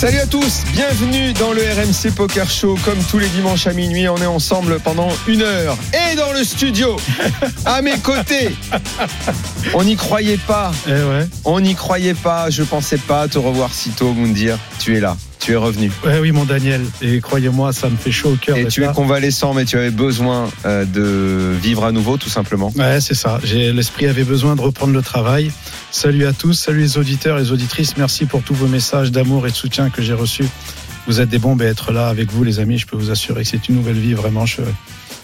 Salut à tous, bienvenue dans le RMC Poker Show. Comme tous les dimanches à minuit, on est ensemble pendant une heure. Et dans le studio, à mes côtés, on n'y croyait pas. Eh ouais. On n'y croyait pas. Je pensais pas te revoir si tôt, Moundir. Tu es là. Tu es revenu. Ouais, oui, mon Daniel. Et croyez-moi, ça me fait chaud au cœur. Et tu es convalescent, mais tu avais besoin euh, de vivre à nouveau, tout simplement. Ouais, c'est ça. J'ai- L'esprit avait besoin de reprendre le travail. Salut à tous, salut les auditeurs et les auditrices. Merci pour tous vos messages d'amour et de soutien que j'ai reçus. Vous êtes des bombes et être là avec vous, les amis, je peux vous assurer que c'est une nouvelle vie. Vraiment, je,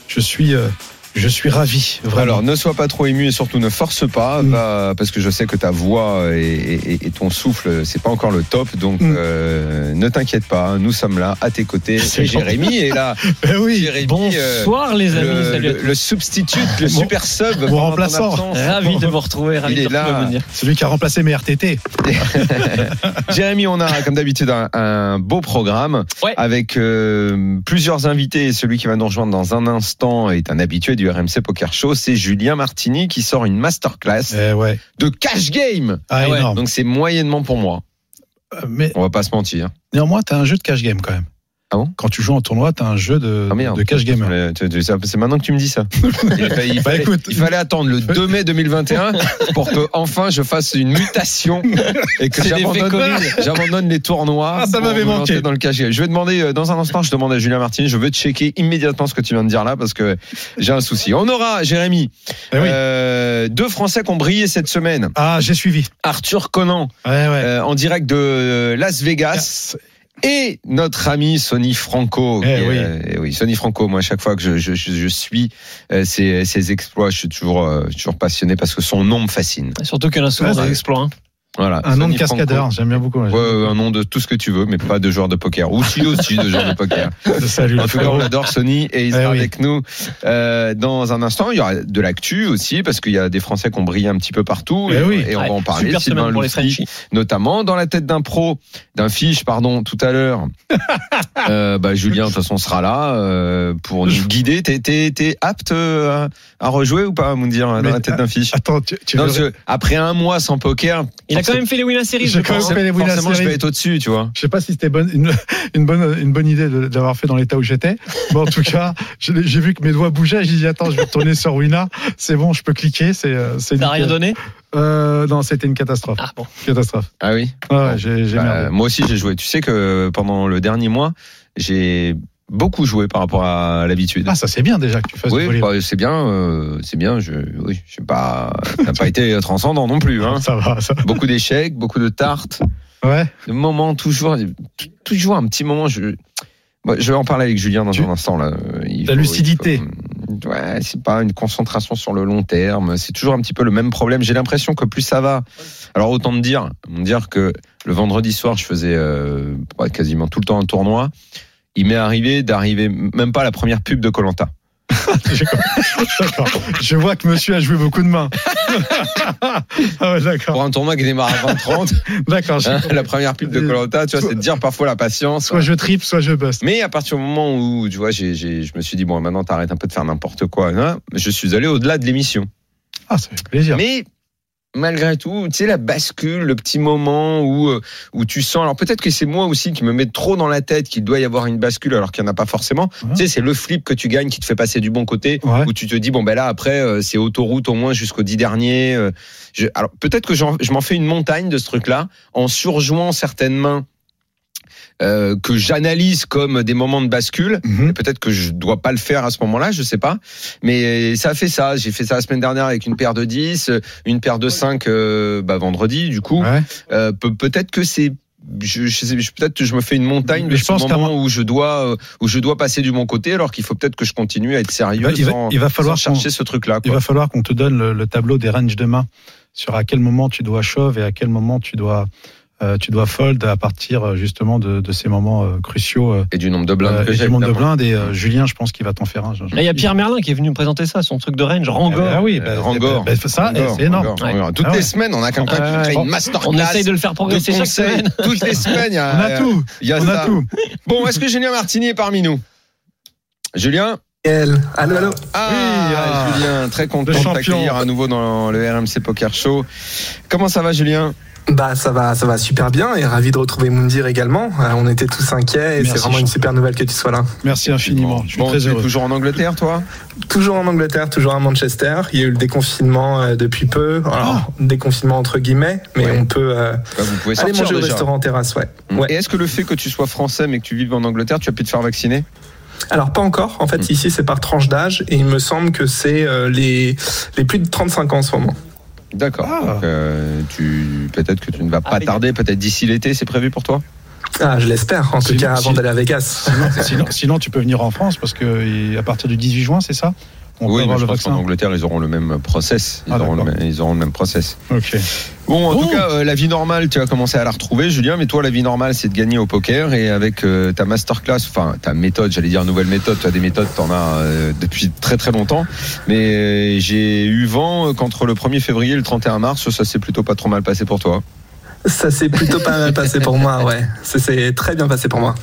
je suis, euh, je suis ravi. Vraiment. Alors, ne sois pas trop ému et surtout ne force pas, Mm. va- parce que je sais que ta voix et, et- et ton souffle, c'est pas encore le top, donc Mm. euh, ne t'inquiète pas, nous sommes là, à tes côtés. C'est Jérémy est là. Oui. Jérémy, euh, Bonsoir les amis, le, salut à le- tous. le substitut, le Mon- super sub. mon remplaçant. Ravi de vous retrouver, ravi Il de est là. Celui qui a remplacé mes RTT. Jérémy, on a comme d'habitude un, un beau programme Ouais. avec euh, plusieurs invités. Celui qui va nous rejoindre dans un instant est un habitué du RMC Poker Show. C'est Julien Martini qui sort une masterclass Eh ouais. de cash game. Ah, ouais. énorme. Donc c'est moyennement pour moi. Euh, Mais On va pas se mentir. néanmoins, t'as un jeu de cash game quand même. Ah bon Quand tu joues en tournoi, t'as un jeu de, Ah merde. de cash game. C'est maintenant que tu me dis ça. Il, fa- il Bah, fallait, il fallait attendre le 2 mai 2021 pour que enfin je fasse une mutation et que j'abandonne, les tournois. Ah, ça m'avait manqué. Dans le cash game. Je vais demander euh, dans un instant, je demande à Julien Martin, je veux checker immédiatement ce que tu viens de dire là parce que j'ai un souci. On aura Jérémy Eh oui. euh, deux Français qui ont brillé cette semaine. Ah, j'ai suivi. Arthur Conan Ouais, ouais. euh, en direct de Las Vegas. Et notre ami Sonny Franco. Eh qui oui. euh, eh oui, Sonny Franco. Moi, à chaque fois que je, je, je, je suis euh, ses, ses exploits, je suis toujours, euh, je suis toujours passionné parce que son nom me fascine. Surtout qu'il y en a souvent Ouais, des exploits. hein. Voilà. Un nom de cascadeur, j'aime bien beaucoup. Ouais, ouais, un nom de tout ce que tu veux, mais pas de joueur de poker. Ou si aussi de joueur de poker. Salut. En tout cas, on adore Sony et il Eh sera oui. avec nous euh, dans un instant. Il y aura de l'actu aussi parce qu'il y a des Français qui ont brillé un petit peu partout Eh et, oui. et on va en parler. Super Sylvain semaine pour les notamment dans la tête d'un pro, d'un fiche, pardon, tout à l'heure. euh, bah, Julien, de toute façon, sera là euh, pour nous guider. T'es, t'es, t'es apte euh, à, à rejouer ou pas, à me dire, dans Mais, la tête d'un fiche Attends, tu, tu non, veux- après un mois sans poker, Il a quand même fait les Winner Series, J'ai je quand même pense. fait les Winner forcément, je vais être au-dessus, tu vois. Je sais pas si c'était bonne, une, une bonne, une bonne idée de, l'avoir fait dans l'état où j'étais. Mais en tout cas, j'ai vu que mes doigts bougeaient. J'ai dit attends, je vais retourner sur Wina. C'est bon, je peux cliquer. C'est, euh, c'est T'as rien donné Euh, non, c'était une catastrophe. Ah bon. Catastrophe. Ah oui. Ouais, Bon. j'ai, j'ai Bah, moi aussi, j'ai joué. Tu sais que pendant le dernier mois, j'ai beaucoup joué par rapport à l'habitude. Ah, ça c'est bien déjà que tu fasses du oui, volley. bah, c'est bien, euh, c'est bien. Je, oui, je sais pas, ça n'a pas été transcendant non plus. Hein. Ça va, ça. Beaucoup d'échecs, beaucoup de tartes, Ouais. de moments toujours, toujours un petit moment. Je, moi, je vais en parler avec Julien dans Tu- un instant là. Il La faut- lucidité. faut- ouais, c'est pas une concentration sur le long terme. C'est toujours un petit peu le même problème. J'ai l'impression que plus ça va. Alors autant me dire, me dire que le vendredi soir, je faisais euh, ouais, quasiment tout le temps un tournoi. Il m'est arrivé d'arriver même pas à la première pub de Colanta. D'accord. Je vois que monsieur a joué beaucoup de mains. ah ouais, d'accord. Pour un tournoi qui démarre à 20-30, D'accord. hein, la première pub de Colanta, tu vois, c'est de dire parfois la patience. Soit je tripe, soit je bust. Mais à partir du moment où, tu vois, j'ai, j'ai- je me suis dit, bon, maintenant t'arrêtes un peu de faire n'importe quoi. hein. Je suis allé au-delà de l'émission. Ah, ça fait plaisir. Mais malgré tout, tu sais, la bascule, le petit moment où, euh, où tu sens. Alors peut-être que c'est moi aussi qui me mets trop dans la tête qu'il doit y avoir une bascule alors qu'il n'y en a pas forcément. Ouais. Tu sais, c'est le flip que tu gagnes qui te fait passer du bon côté. Ouais. Où tu te dis, bon, ben là, après, euh, c'est autoroute au moins jusqu'au 10 dernier. euh, je- alors peut-être que je m'en fais une montagne de ce truc-là en surjouant certaines mains. Euh, que j'analyse comme des moments de bascule. Mhm. Peut-être que je dois pas le faire à ce moment-là, je sais pas. Mais ça a fait ça. J'ai fait ça la semaine dernière avec une paire de 10, euh, une paire de 5 euh, bah, vendredi, du coup. Ouais. Euh, pe- peut-être que c'est je, je sais- je- peut-être que je me fais une montagne Mais de je ce pense qu'à moment où je dois où je dois passer du bon côté alors qu'il faut peut-être que je continue à être sérieux Bah, il va- sans, il va falloir sans chercher ce truc là Il va falloir qu'on te donne le, le tableau des ranges de main sur à quel moment tu dois shove et à quel moment tu dois euh, tu dois fold à partir euh, justement de, de ces moments euh, cruciaux. euh, Et du nombre de blindes euh, que et j'ai. du monde de blindes. Et euh, Julien, je pense qu'il va t'en faire un. il y a Pierre Merlin qui est venu me présenter ça, son truc de range, Rangor. Ah oui, Euh, bah, Rangor. bah, bah, ça, c'est énorme. Rangor, Rangor. Toutes Ah les semaines, on a quelqu'un qui crée une masterclass. On essaye de le faire progresser chaque semaine. Toutes les semaines, il y a, On a tout. il y a On ça. a tout. Bon, est-ce que Julien Martini est parmi nous? Julien? Allô, allô? Ah, Oui, ah. Julien, très content de t'accueillir à nouveau dans le RMC Poker Show. Comment ça va, Julien? Bah ça va, ça va super bien et ravi de retrouver Moundir également. Euh, on était tous inquiets et c'est vraiment une super nouvelle que tu sois là. Merci infiniment. Je suis Bon, très heureux. toujours en Angleterre, toi? Toujours en Angleterre, toujours à Manchester. Il y a eu le déconfinement euh, depuis peu. Alors, déconfinement entre guillemets, mais Ouais. on peut euh, Bah, Vous pouvez aller manger au restaurant en terrasse, ouais. Mm. ouais. Et est-ce que le fait que tu sois français mais que tu vives en Angleterre, tu as pu te faire vacciner? Alors pas encore. En fait, Mm. ici c'est par tranche d'âge et il me semble que c'est euh, les les plus de 35 ans en ce moment. D'accord. Ah. Donc, euh, tu peut-être que tu ne vas pas Ah, tarder, peut-être d'ici l'été, c'est prévu pour toi? Ah, je l'espère. En tout cas, avant si- d'aller à Vegas. Sinon, sinon, sinon, tu peux venir en France parce que à partir du 18 juin, c'est ça? On Oui, mais je pense qu'en. Angleterre, ils auront le même process. Ils, Ah, auront, le d'accord. même, ils auront le même process. Ok. Bon, en tout cas, euh, la vie normale, tu as commencé à la retrouver, Julien. Mais toi, la vie normale, c'est de gagner au poker. Et avec euh, ta masterclass, enfin ta méthode, j'allais dire nouvelle méthode. Tu as des méthodes, tu en as euh, depuis très très longtemps. Mais j'ai eu vent qu'entre le 1er février et le 31 mars, ça s'est plutôt pas trop mal passé pour toi. Ça s'est plutôt pas mal passé pour moi, ouais. Ça s'est très bien passé pour moi.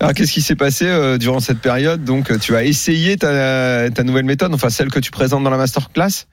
Alors, qu'est-ce qui s'est passé euh, durant cette période? Donc, tu as essayé ta, ta nouvelle méthode, enfin celle que tu présentes dans la masterclass?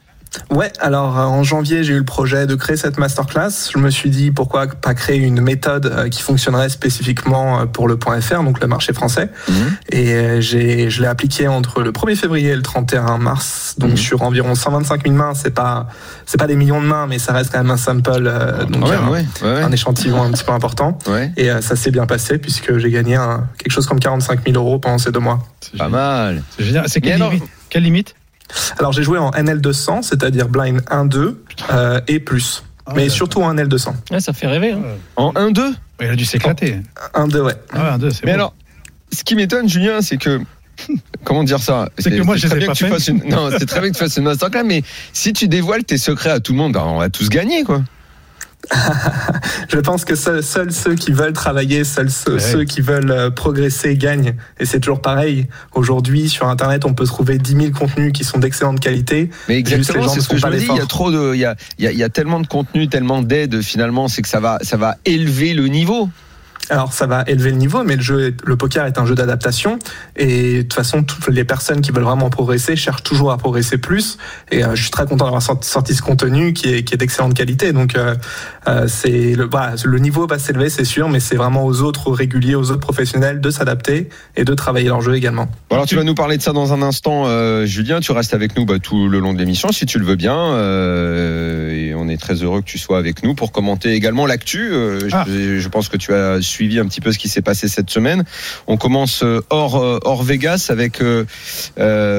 Ouais, alors euh, en janvier, j'ai eu le projet de créer cette masterclass. Je me suis dit pourquoi pas créer une méthode euh, qui fonctionnerait spécifiquement euh, pour le .fr, donc le marché français. Mhm. Et euh, j'ai, je l'ai appliqué entre le 1er février et le 31 mars, donc Mhm. sur environ 125 000 mains. C'est pas, c'est pas des millions de mains, mais ça reste quand même un sample, euh, donc Ah ouais, un, ouais, ouais, un échantillon un petit peu important. ouais. Et euh, ça s'est bien passé puisque j'ai gagné un- quelque chose comme 45 000 euros pendant ces deux mois. C'est Pas mal. C'est génial. C'est Mais quelle alors- limite? Quelle limite? Alors j'ai joué en NL200, c'est-à-dire blind 1-2 euh, et plus. Ah, mais ouais, surtout en NL200. Ouais, ça fait rêver. hein. En 1-2 Il a dû s'éclater. 1-2, ouais. Ah ouais, c'est Mais bon. alors, ce qui m'étonne, Julien, c'est que. Comment dire ça? C'est que moi, je très bien pas que tu fait. fasses une. Non, c'est très bien que tu fasses une masterclass, mais si tu dévoiles tes secrets à tout le monde, ben, on va tous gagner, quoi. Je pense que seuls, ceux qui veulent travailler, seuls ceux, Ouais. ceux qui veulent euh, progresser gagnent. Et c'est toujours pareil. Aujourd'hui, sur Internet, on peut trouver 10 000 contenus qui sont d'excellente qualité. Mais exactement, c'est ce que je me dis. Il y a trop de, il y a, il y a- il y a tellement de contenu, tellement d'aide finalement, c'est que ça va, ça va élever le niveau. Alors, ça va élever le niveau, mais le jeu, est- le poker est un jeu d'adaptation. Et de toute façon, toutes les personnes qui veulent vraiment progresser cherchent toujours à progresser plus. Et euh, je suis très content d'avoir sorti, ce contenu qui est, qui est d'excellente qualité. Donc, euh, euh, c'est le, niveau va s'élever, c'est sûr, mais c'est vraiment aux autres réguliers, aux autres professionnels de s'adapter et de travailler leur jeu également. Bon, alors tu vas nous parler de ça dans un instant, euh, Julien. Tu restes avec nous bah, tout le long de l'émission, si tu le veux bien. euh, et on est très heureux que tu sois avec nous pour commenter également l'actu. Euh, Ah. je, je pense que tu as suivi un petit peu ce qui s'est passé cette semaine. On commence euh, hors euh, hors Vegas avec euh,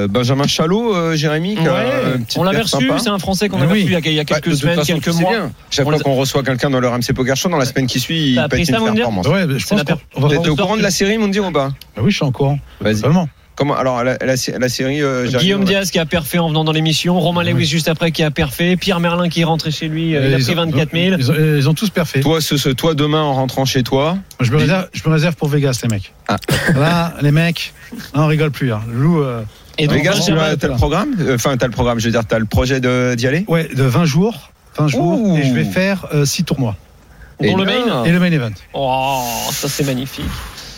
Benjamin Chalot, euh, Jérémy. qui a Ouais, on l'avait reçu, c'est un Français qu'on avait oui. reçu il y a- il y a Bah, quelques de semaines, façon, quelques mois. bien. Chaque On fois qu'on reçoit quelqu'un dans le RMC Poker Show, dans la semaine qui suit, il T'as pète une performance. Ouais, je pense la per- qu'on va T'es au courant de la série, Moundir ou pas Ah oui, je suis en courant. Vas-y. Comment Alors la, la, la série. euh, Guillaume Diaz qui a perfait en venant dans l'émission, Romain Lewis juste après qui a perfait, Pierre Merlin qui est rentré chez lui, euh, il a Ils pris ont- 24 000. Ils ont, ils ont tous parfait. Toi, ce, ce- toi demain en rentrant chez toi. Je me réserve, je me réserve pour Vegas, les mecs. Ah. Là, les mecs, là, on rigole plus. Hein. Le loup, euh, Et donc, Vegas, t'as le programme? Euh, Enfin, t'as le programme, je veux dire, t'as le projet de- d'y aller? Ouais, de 20 jours. 20 jours. Ouh. Et je vais faire 6 tournois. Dans le main Et le main event. Oh, ça c'est magnifique.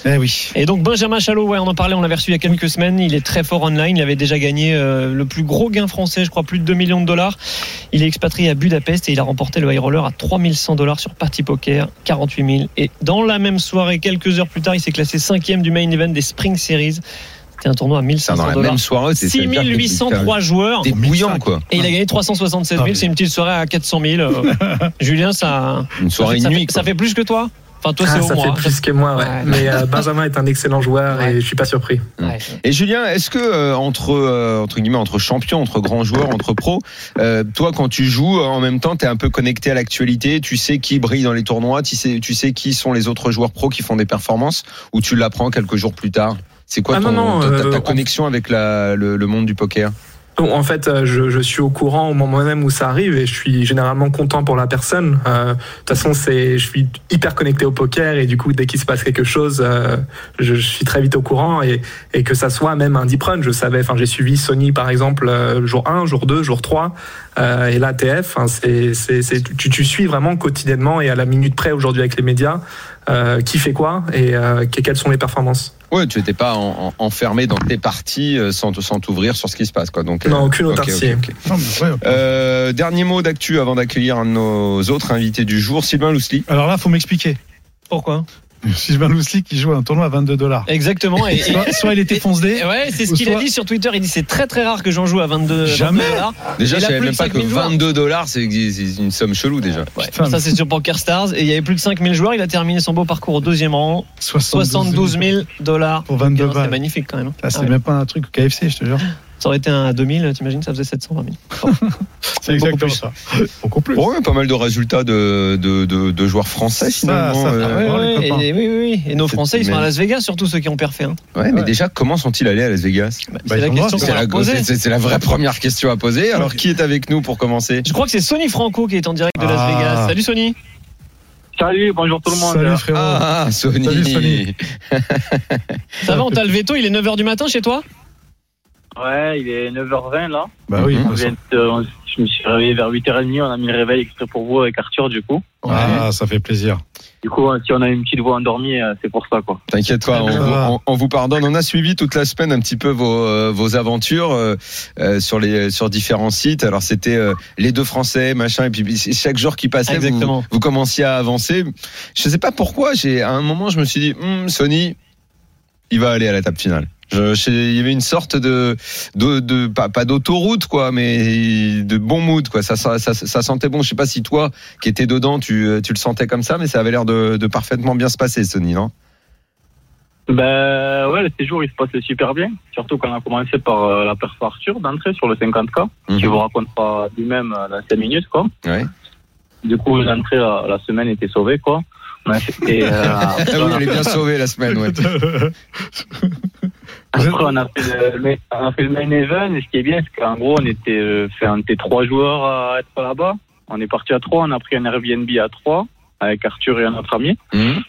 Eh oui. Et donc Benjamin Chalot, ouais, on en parlait, on l'a reçu il y a quelques semaines. Il est très fort online. Il avait déjà gagné euh, le plus gros gain français, je crois, plus de 2 millions de dollars. Il est expatrié à Budapest et il a remporté le high roller à 3100 dollars sur Party Poker, 48 000. Et dans la même soirée, quelques heures plus tard, il s'est classé cinquième du main event des Spring Series. C'était un tournoi à Ça, 1500 dans la dollars. même soirée, c'est 6803 joueurs. Des bouillants, quoi. Et il a gagné 367 000. Ah, C'est une petite soirée à 400 000. Euh, Julien, ça, Une ça, soirée fait, ça nuit. fait- ça fait plus que toi? Enfin, toi, Ah, c'est au ça fait hein. plus que moi, ouais. Ouais. Mais euh, Benjamin est un excellent joueur Ouais. et je suis pas surpris. Ouais. Et Julien, est-ce que euh, entre euh, entre guillemets entre champions, entre grands joueurs, entre pros, euh, toi quand tu joues en même temps, tu es un peu connecté à l'actualité, tu sais qui brille dans les tournois, tu sais tu sais qui sont les autres joueurs pros qui font des performances ou tu l'apprends quelques jours plus tard? C'est quoi Ah ton, non, non, ta, ta- ta euh, connexion avec la, le, le monde du poker? Donc, en fait, euh, je, je suis au courant au moment même où ça arrive et je suis généralement content pour la personne. Euh, De toute façon, c'est, je suis hyper connecté au poker et du coup, dès qu'il se passe quelque chose, euh, je, je suis très vite au courant et, et que ça soit même un deep run, je savais. Enfin, j'ai suivi Sony par exemple euh, jour 1, jour 2, jour 3 euh, et là TF. Hein, c'est, c'est, tu, tu suis vraiment quotidiennement et à la minute près aujourd'hui avec les médias euh, qui fait quoi et que- quelles sont les performances? Ouais, tu n'étais pas en- en- enfermé dans tes parties euh, sans, sans t'ouvrir sur ce qui se passe. Quoi. Donc, Non, aucune autarcie. ok, ok. Non, mais ouais. Euh, dernier mot d'actu avant d'accueillir un de nos autres invités du jour, Sylvain Lousli. Alors là, faut m'expliquer. Pourquoi? Sylvain Lousli qui joue un tournoi à 22 dollars. Exactement. Et, et- Soit, soit il était foncé. et ouais, c'est ce qu'il a dit sur Twitter. Il dit c'est très très rare que j'en joue à 22 Jamais. 22 dollars. Déjà, Il je savais même pas que 5000 joueurs. 22 dollars, c'est c'est une somme chelou déjà. Ouais, Putain, ça c'est sur Poker Stars et il y avait plus de 5000 joueurs. Il a terminé son beau parcours au deuxième rang. 72 000 dollars. Pour 22 C'est balles. magnifique quand même. Ah, c'est Ah ouais. même pas un truc KFC, je te jure. Ça aurait été un à 2000, t'imagines, ça faisait 720 000. C'est exactement ça. Beaucoup plus. Ouais, pas mal de résultats de, de, de, de joueurs français Ça, finalement. ça, euh, Ouais, ouais, et, oui, oui, oui. Et nos Français, ils sont à Las Vegas, surtout ceux qui ont perfait. Hein. ouais, mais Ouais. déjà, comment sont-ils allés à Las Vegas? Bah, Bah, la question qu'on la, poser. c'est la vraie première question à poser. Alors, qui est avec nous pour commencer? Je crois que c'est Sony Franco qui est en direct de Las Ah. Vegas. Salut Sony. Salut, bonjour tout le monde. Salut frérot. Ah, Sony. Salut, Sony. Ça va, on t'a levé tôt, il est 9h du matin chez toi? Ouais, il est 9h20 là. Bah oui. On vient de- on- je me suis réveillé vers 8h30, on a mis le réveil exprès pour vous avec Arthur du coup. Ah, ça fait plaisir. Du coup, si on a une petite voix endormie, euh, c'est pour ça quoi. T'inquiète pas, on, vous pardonne. On a suivi toute la semaine un petit peu vos, euh, vos aventures euh, sur les sur différents sites. Alors c'était euh, les deux Français, machin, et puis chaque jour qui passait, vous, Exactement. vous commenciez à avancer. Je sais pas pourquoi. J'ai à un moment, je me suis dit, Hum, Sony, il va aller à la table finale. Je, je- il y avait une sorte de, de, de pas, pas d'autoroute quoi, mais de bon mood quoi. Ça, ça, ça, ça sentait bon. Je sais pas si toi qui étais dedans, tu, tu le sentais comme ça, mais ça avait l'air de, de parfaitement bien se passer, Sony, non? Ben ouais, le séjour il se passait super bien. Surtout quand on a commencé par euh, la perf Arthur d'entrée sur le 50K, Mhm. qui vous racontera lui-même euh, dans 5 minutes quoi. Ouais. Du coup, l'entrée la, la semaine était sauvée quoi. On et, euh, Ah oui, elle est bien sauvée la semaine, ouais. Après, on a, fait le, main- on a fait le main event, et ce qui est bien, c'est qu'en gros, on était, euh, on était trois joueurs à être là-bas. On est parti à trois, on a pris un Airbnb à trois, avec Arthur et un autre ami. Mhm.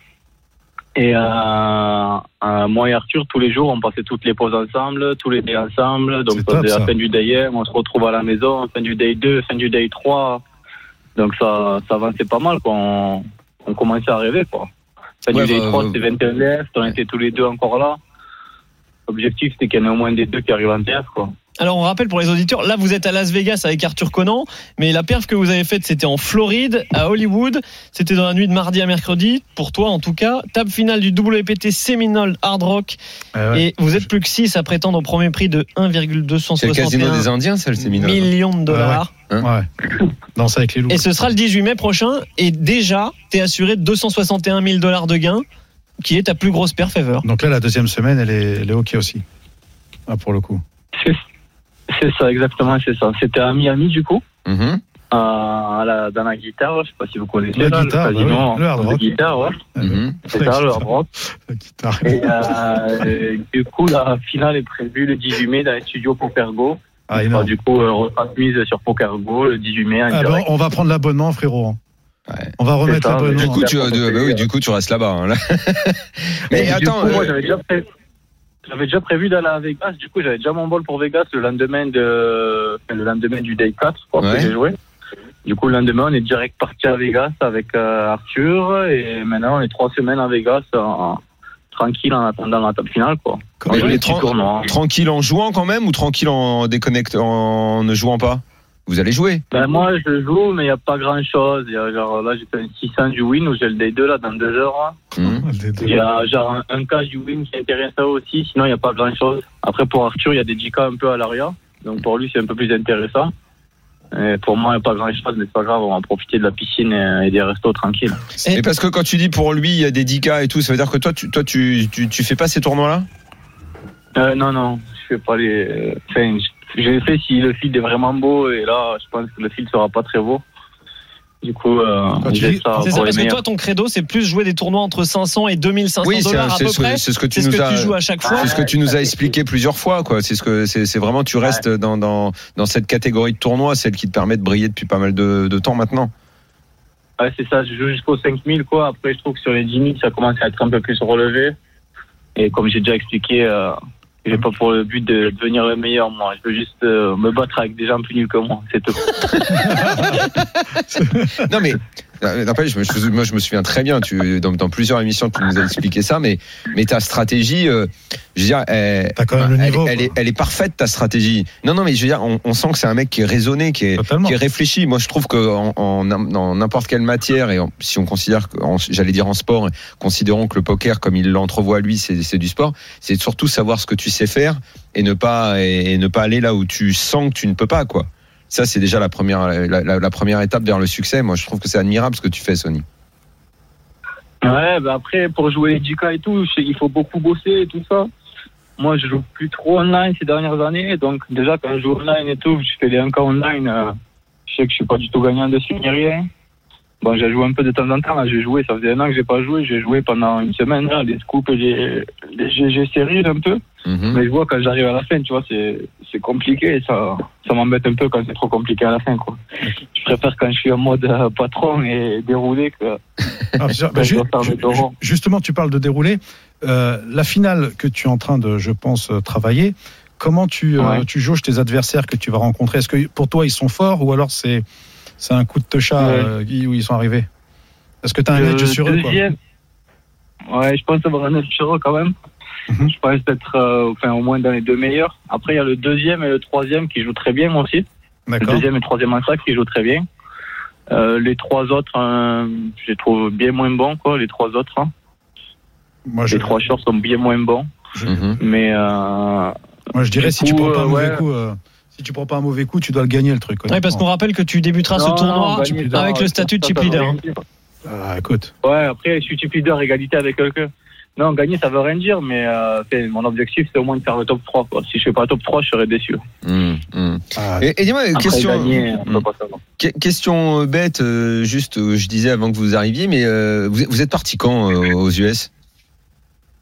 Et euh, euh, moi et Arthur, tous les jours, on passait toutes les pauses ensemble, tous les days ensemble. Donc, top, faisait ça. la fin du day 1, on se retrouve à la maison, fin du day 2, fin du day 3. Donc, ça, ça avançait pas mal, quoi. On, on commençait à rêver, quoi. Fin Ouais, day bah, 3, bah, c'était 21 left, on était tous les deux encore là. L'objectif, c'était qu'il y en ait au moins des deux qui arrivent en TF, quoi. Alors on rappelle pour les auditeurs, là vous êtes à Las Vegas avec Arthur Conan, mais la perf que vous avez faite c'était en Floride, à Hollywood, c'était dans la nuit de mardi à mercredi, pour toi en tout cas, table finale du WPT Seminole Hard Rock, Ah ouais. et vous êtes plus que 6 à prétendre au premier prix de C'est le casino des 1,261 Indiens, ça, le séminaire. millions de dollars. Ouais. Danse avec les loups. Et ce sera le 18 mai prochain, et déjà t'es assuré de 261 000 dollars de gains, qui est ta plus grosse perf ever. Donc là, la deuxième semaine, elle est, elle est OK aussi. Ah, pour le coup. C'est ça, exactement, c'est ça. C'était à Miami, du coup, Mhm. à la, dans la guitare, je sais pas si vous connaissez. La là, guitare, le, bah casino, oui, le hard rock. guitare, ouais. Mhm. C'est ça, le hard rock. La guitare. Et euh, du coup, la finale est prévue le 18 mai dans les studios PokerGo. Ah, Enfin, énorme. du coup, euh, retransmise sur PokerGo le 18 mai Ah, bon, on va prendre l'abonnement, frérot. Ouais. On va remettre l'abonnement. Du coup, tu, bah oui, euh, du coup, tu restes là-bas. hein, là. Mais Et attends, du coup, moi, euh, j'avais déjà prévu. J'avais déjà prévu d'aller à Vegas, du coup j'avais déjà mon bol pour Vegas le lendemain de le lendemain du day 4 quoi, Ouais. que j'ai joué. Du coup le lendemain on est direct parti à Vegas avec euh, Arthur et maintenant on est trois semaines à Vegas en- tranquille en attendant la table finale quoi. On les tran- tournois. tranquille en jouant quand même ou tranquille en déconnect, en ne jouant pas? Vous allez jouer Ben, moi je joue mais il n'y a pas grand chose. Il y a, genre, là j'ai fait un 600 du win où j'ai le day 2 là dans deux heures. Mhm. Il y a genre un, un cash du win qui est intéressant aussi, sinon il n'y a pas grand chose. Après pour Arthur, il y a des 10K un peu à l'arrière, donc pour lui c'est un peu plus intéressant. Et pour moi, il n'y a pas grand chose, mais c'est pas grave, on va profiter de la piscine et, et des restos tranquilles. Et- parce que quand tu dis pour lui, il y a des 10K et tout, ça veut dire que toi, tu, toi, tu, tu, tu fais pas ces tournois-là? Euh, non, non, je fais pas les. euh, Enfin, je- je les fais si le field est vraiment beau, et là, je pense que le field sera pas très beau. Du coup, euh, Quand tu j'ai dis- ça C'est parce que toi, ton credo, c'est plus jouer des tournois entre 500 et 2500 Oui, c'est dollars à c'est peu ce, près. c'est ce que tu C'est ce nous que as. tu joues à chaque fois. C'est ce que tu nous as expliqué plusieurs fois, quoi. C'est ce que c'est c'est vraiment tu restes dans, dans dans cette catégorie de tournoi, celle qui te permet de briller depuis pas mal de, de temps maintenant. Ouais, c'est ça, je joue jusqu'aux 5000, quoi. Après, je trouve que sur les 10 000, ça commence à être un peu plus relevé. Et comme j'ai déjà expliqué, euh, j'ai pas pour le but de devenir le meilleur, moi. Je veux juste euh, me battre avec des gens plus nuls que moi, c'est tout. Non mais euh, n'empêche, je me- moi je me souviens très bien. Tu dans, dans plusieurs émissions tu nous as expliqué ça, mais mais ta stratégie, euh, je veux dire, elle, T'as quand même le elle- niveau, elle, quoi. est, elle est parfaite ta stratégie. Non non mais je veux dire, on, on sent que c'est un mec qui est raisonné, qui est Totalement. qui est réfléchi. Moi, je trouve que en, en, en n'importe quelle matière et en- si on considère, j'allais dire en sport, considérons que le poker, comme il l'entrevoit lui, c'est c'est du sport. C'est surtout savoir ce que tu sais faire et ne pas et, et ne pas aller là où tu sens que tu ne peux pas, quoi. Ça, c'est déjà la première la, la- première étape vers le succès. Moi, je trouve que c'est admirable ce que tu fais, Sony. Ouais, bah après, pour jouer les JK et tout, qu'il faut beaucoup bosser et tout ça. Moi, je joue plus trop online ces dernières années. Donc, déjà, quand je joue online et tout, je fais des 1K online. euh, je sais que je suis pas du tout gagnant dessus, ni rien. Bon, j'ai joué un peu de temps en temps. Là, j'ai joué. Ça faisait un an que j'ai pas joué. J'ai joué pendant une semaine, là, les scoops et les, les GG séries un peu. Mhm. Mais je vois quand j'arrive à la fin, tu vois, c'est, c'est compliqué ça, ça m'embête un peu quand c'est trop compliqué à la fin, quoi. Je préfère quand je suis en mode euh, patron et déroulé que Ah, bah, je justement, tu parles de dérouler. Euh, la finale que tu es en train de, je pense, euh, travailler, comment tu, euh, tu jauges tes adversaires que tu vas rencontrer? Est-ce que pour toi, ils sont forts ou alors c'est c'est un coup de toucha Ouais. euh, où ils sont arrivés Est-ce que tu as un Le edge sur eux quoi ouais, je pense avoir un edge sur eux quand même. Mhm. Je pense être, euh, enfin, au moins dans les deux meilleurs. Après, il y a le deuxième et le troisième qui jouent très bien moi aussi. Le deuxième et le troisième en sac qui jouent très bien. Euh, les trois autres, euh, je les trouve bien moins bons, quoi, les trois autres. hein. Moi, je, Les trois shorts sont bien moins bons. Mhm. Mais, euh, moi, je dirais si tu coup, prends pas un euh, mauvais ouais. coup. Si tu prends pas un mauvais coup, tu dois le gagner le truc. Ouais, parce qu'on rappelle que tu débuteras ce tournoi non, avec le statut de chip leader. hein. Ah, écoute. Ouais, après, je suis chip leader, égalité avec quelqu'un. Non, gagner, ça veut rien dire, mais euh, mon objectif, c'est au moins de faire le top 3. Quoi. Si je fais pas top 3, je serais déçu. Mhm. Mhm. Ah, Et, et dis-moi, question. gagner, on peut pas savoir. Que- Question euh, bête, euh, juste, je disais avant que vous arriviez, mais euh, vous, vous êtes parti quand euh, aux US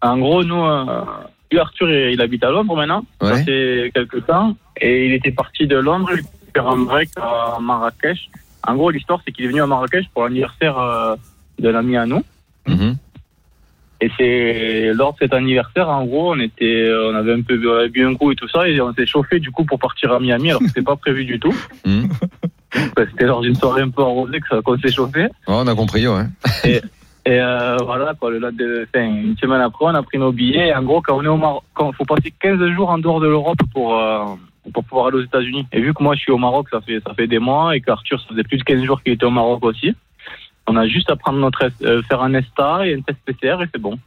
En gros, nous, euh, lui, Arthur, il habite à Londres maintenant. Ouais. Ça fait quelques temps. Et il était parti de Londres, faire un break à Marrakech. En gros, l'histoire, c'est qu'il est venu à Marrakech pour l'anniversaire euh, d'un ami à nous. Mhm. Et c'est lors de cet anniversaire, en gros, on était, on avait un peu bu un coup et tout ça, et on s'est chauffé du coup pour partir à Miami, alors que c'était pas prévu du tout. Mhm. C'était lors d'une soirée un peu arrosée que ça- qu'on s'est chauffé. On a compris, ouais. Et euh, voilà, quoi, le lendemain de- enfin, une semaine après, on a pris nos billets. Et en gros, quand on est au Maroc, quand faut passer 15 jours en dehors de l'Europe pour euh, pour pouvoir aller aux États-Unis. Et vu que moi je suis au Maroc, ça fait ça fait des mois, et qu'Arthur ça faisait plus de 15 jours qu'il était au Maroc aussi. On a juste à prendre notre euh, faire un ESTA et un test PCR et c'est bon.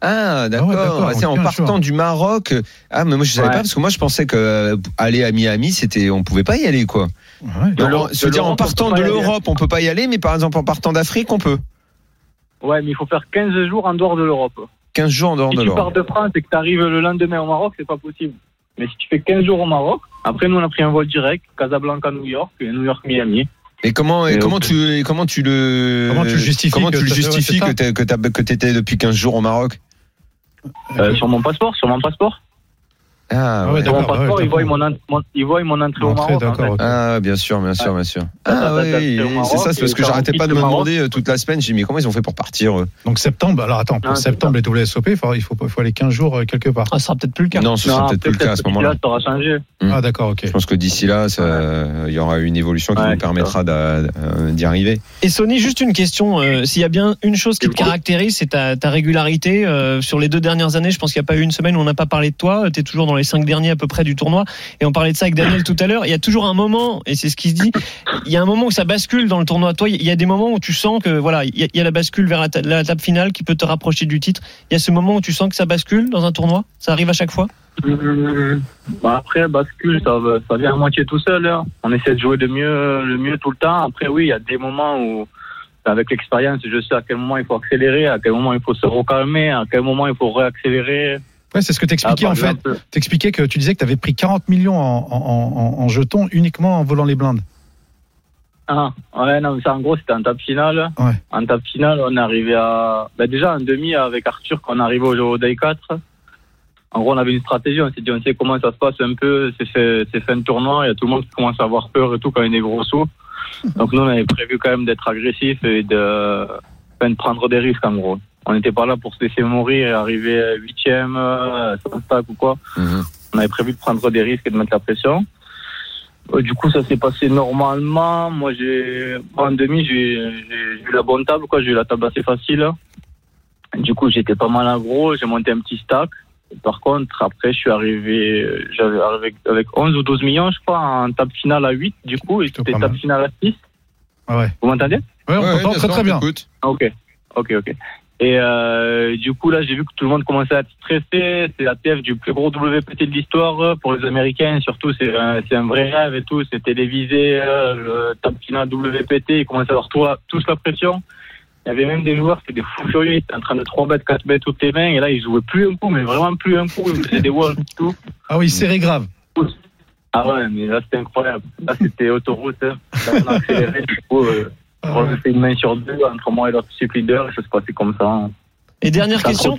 Ah, d'accord. Ah ouais, d'accord, Ah, c'est en partant du Maroc. Ah, mais moi je savais Ouais. pas parce que moi je pensais que euh, aller à Miami, c'était, on pouvait pas y aller, quoi. ouais. De de dire, en partant de l'Europe, on peut pas y aller, mais par exemple en partant d'Afrique, on peut. Ouais, mais il faut faire 15 jours en dehors de l'Europe. 15 jours en dehors Si de tu pars l'Europe. de France et que tu arrives le lendemain au Maroc, c'est pas possible. Mais si tu fais 15 jours au Maroc, après nous on a pris un vol direct, Casablanca, New York, et New York, Miami. Et comment, et comment tu, et comment tu le, Comment tu justifies comment que tu le justifies que t'es- que que t'étais depuis 15 jours au Maroc? Euh, sur mon passeport, sur mon passeport. Ah, Ah ouais, mon passeport, ils voient mon, en- mon- ils voient mon entrée au Maroc. Ah, bien sûr, bien sûr, bien sûr. Ah, oui, c'est ça, c'est parce que j'arrêtais pas de me demander euh, toute la semaine. J'ai dit, mais comment ils ont fait pour partir, eux? Donc septembre, alors attends, pour Non, c'est septembre, les WSOP, il faut, il faut, aller 15 jours euh, quelque part. Ah, ça sera peut-être plus le cas. Non, ce sera peut-être plus le cas à ce moment-là. Ça aura changé. Mm. Ah d'accord, ok. Je pense que d'ici là, il y aura une évolution qui nous permettra euh, d'y arriver. Et Sony, juste une question. S'il y a bien une chose qui te caractérise, c'est ta, régularité. Sur les deux dernières années, je pense qu'il n'y a pas eu une semaine où on n'a pas parlé de toi. Tu es toujours dans les cinq derniers à peu près du tournoi. Et on parlait de ça avec Daniel tout à l'heure. Il y a toujours un moment, et c'est ce qui se dit, il y a un moment où ça bascule dans le tournoi. Toi, il y a des moments où tu sens que voilà, il y a, la bascule vers la, ta- table finale qui peut te rapprocher du titre. Il y a ce moment où tu sens que ça bascule dans un tournoi? Ça arrive à chaque fois? Mmh. Bah après, bascule, ça vient à moitié tout seul. hein. On essaie de jouer le mieux, le mieux tout le temps. Après, oui, il y a des moments où, avec l'expérience, je sais à quel moment il faut accélérer, à quel moment il faut se recalmer, à quel moment il faut réaccélérer. Ouais, c'est ce que Ah, t'expliquais par en fait. exemple, T'expliquais que tu disais que tu avais pris 40 millions en, en, en, en jetons uniquement en volant les blindes. Ah, ouais, non, mais ça, en gros, c'était en table finale. Ouais. En table finale, on est arrivé à. Bah, déjà, en demi, avec Arthur, quand on est arrivé au, au Day 4, en gros, on avait une stratégie. On s'est dit, on sait comment ça se passe un peu. C'est fait, fait un tournoi. Il y a tout le monde qui commence à avoir peur et tout quand il y a des gros sous. Donc, nous, on avait prévu quand même d'être agressif et de, enfin, de prendre des risques, en gros. On n'était pas là pour se laisser mourir et arriver huitième, euh, sans stack ou quoi. Mhm. On avait prévu de prendre des risques et de mettre la pression. Euh, Du coup, ça s'est passé normalement. Moi, j'ai en demi, j'ai eu la bonne table, quoi. J'ai eu la table assez facile. Du coup, j'étais pas mal aggro. J'ai monté un petit stack. Par contre, après, je suis arrivé, j'avais avec 11 ou 12 millions, je crois, en table finale à 8, du coup, et c'était table finale à 6. Ah ouais. Vous m'entendez? Ouais, on Ouais, t'entend ouais, très très bien. t'écoute. Ok, ok, ok. Et euh, du coup, là, j'ai vu que tout le monde commençait à être stressé. C'est la TF du plus gros WPT de l'histoire pour les Américains. Surtout, c'est un, vrai rêve et tout. C'est télévisé, euh, le top final WPT. Ils commençaient à avoir tout- tous la pression. Il y avait même des joueurs, c'était des fous furieux. Ils étaient en train de 3 bêtes, 4 bêtes toutes les mains. Et là, ils jouaient plus un coup, mais vraiment plus un coup. Ils faisaient des walls et tout. Ah oui, serré grave. Ah ouais, mais là, c'était incroyable. Là, c'était autoroute. Hein. Là, on a accéléré. Du coup, euh, on ouais. a fait une main sur deux entre moi et l'autre sup leader. Et ça se passait comme ça. hein. Et dernière Ça question,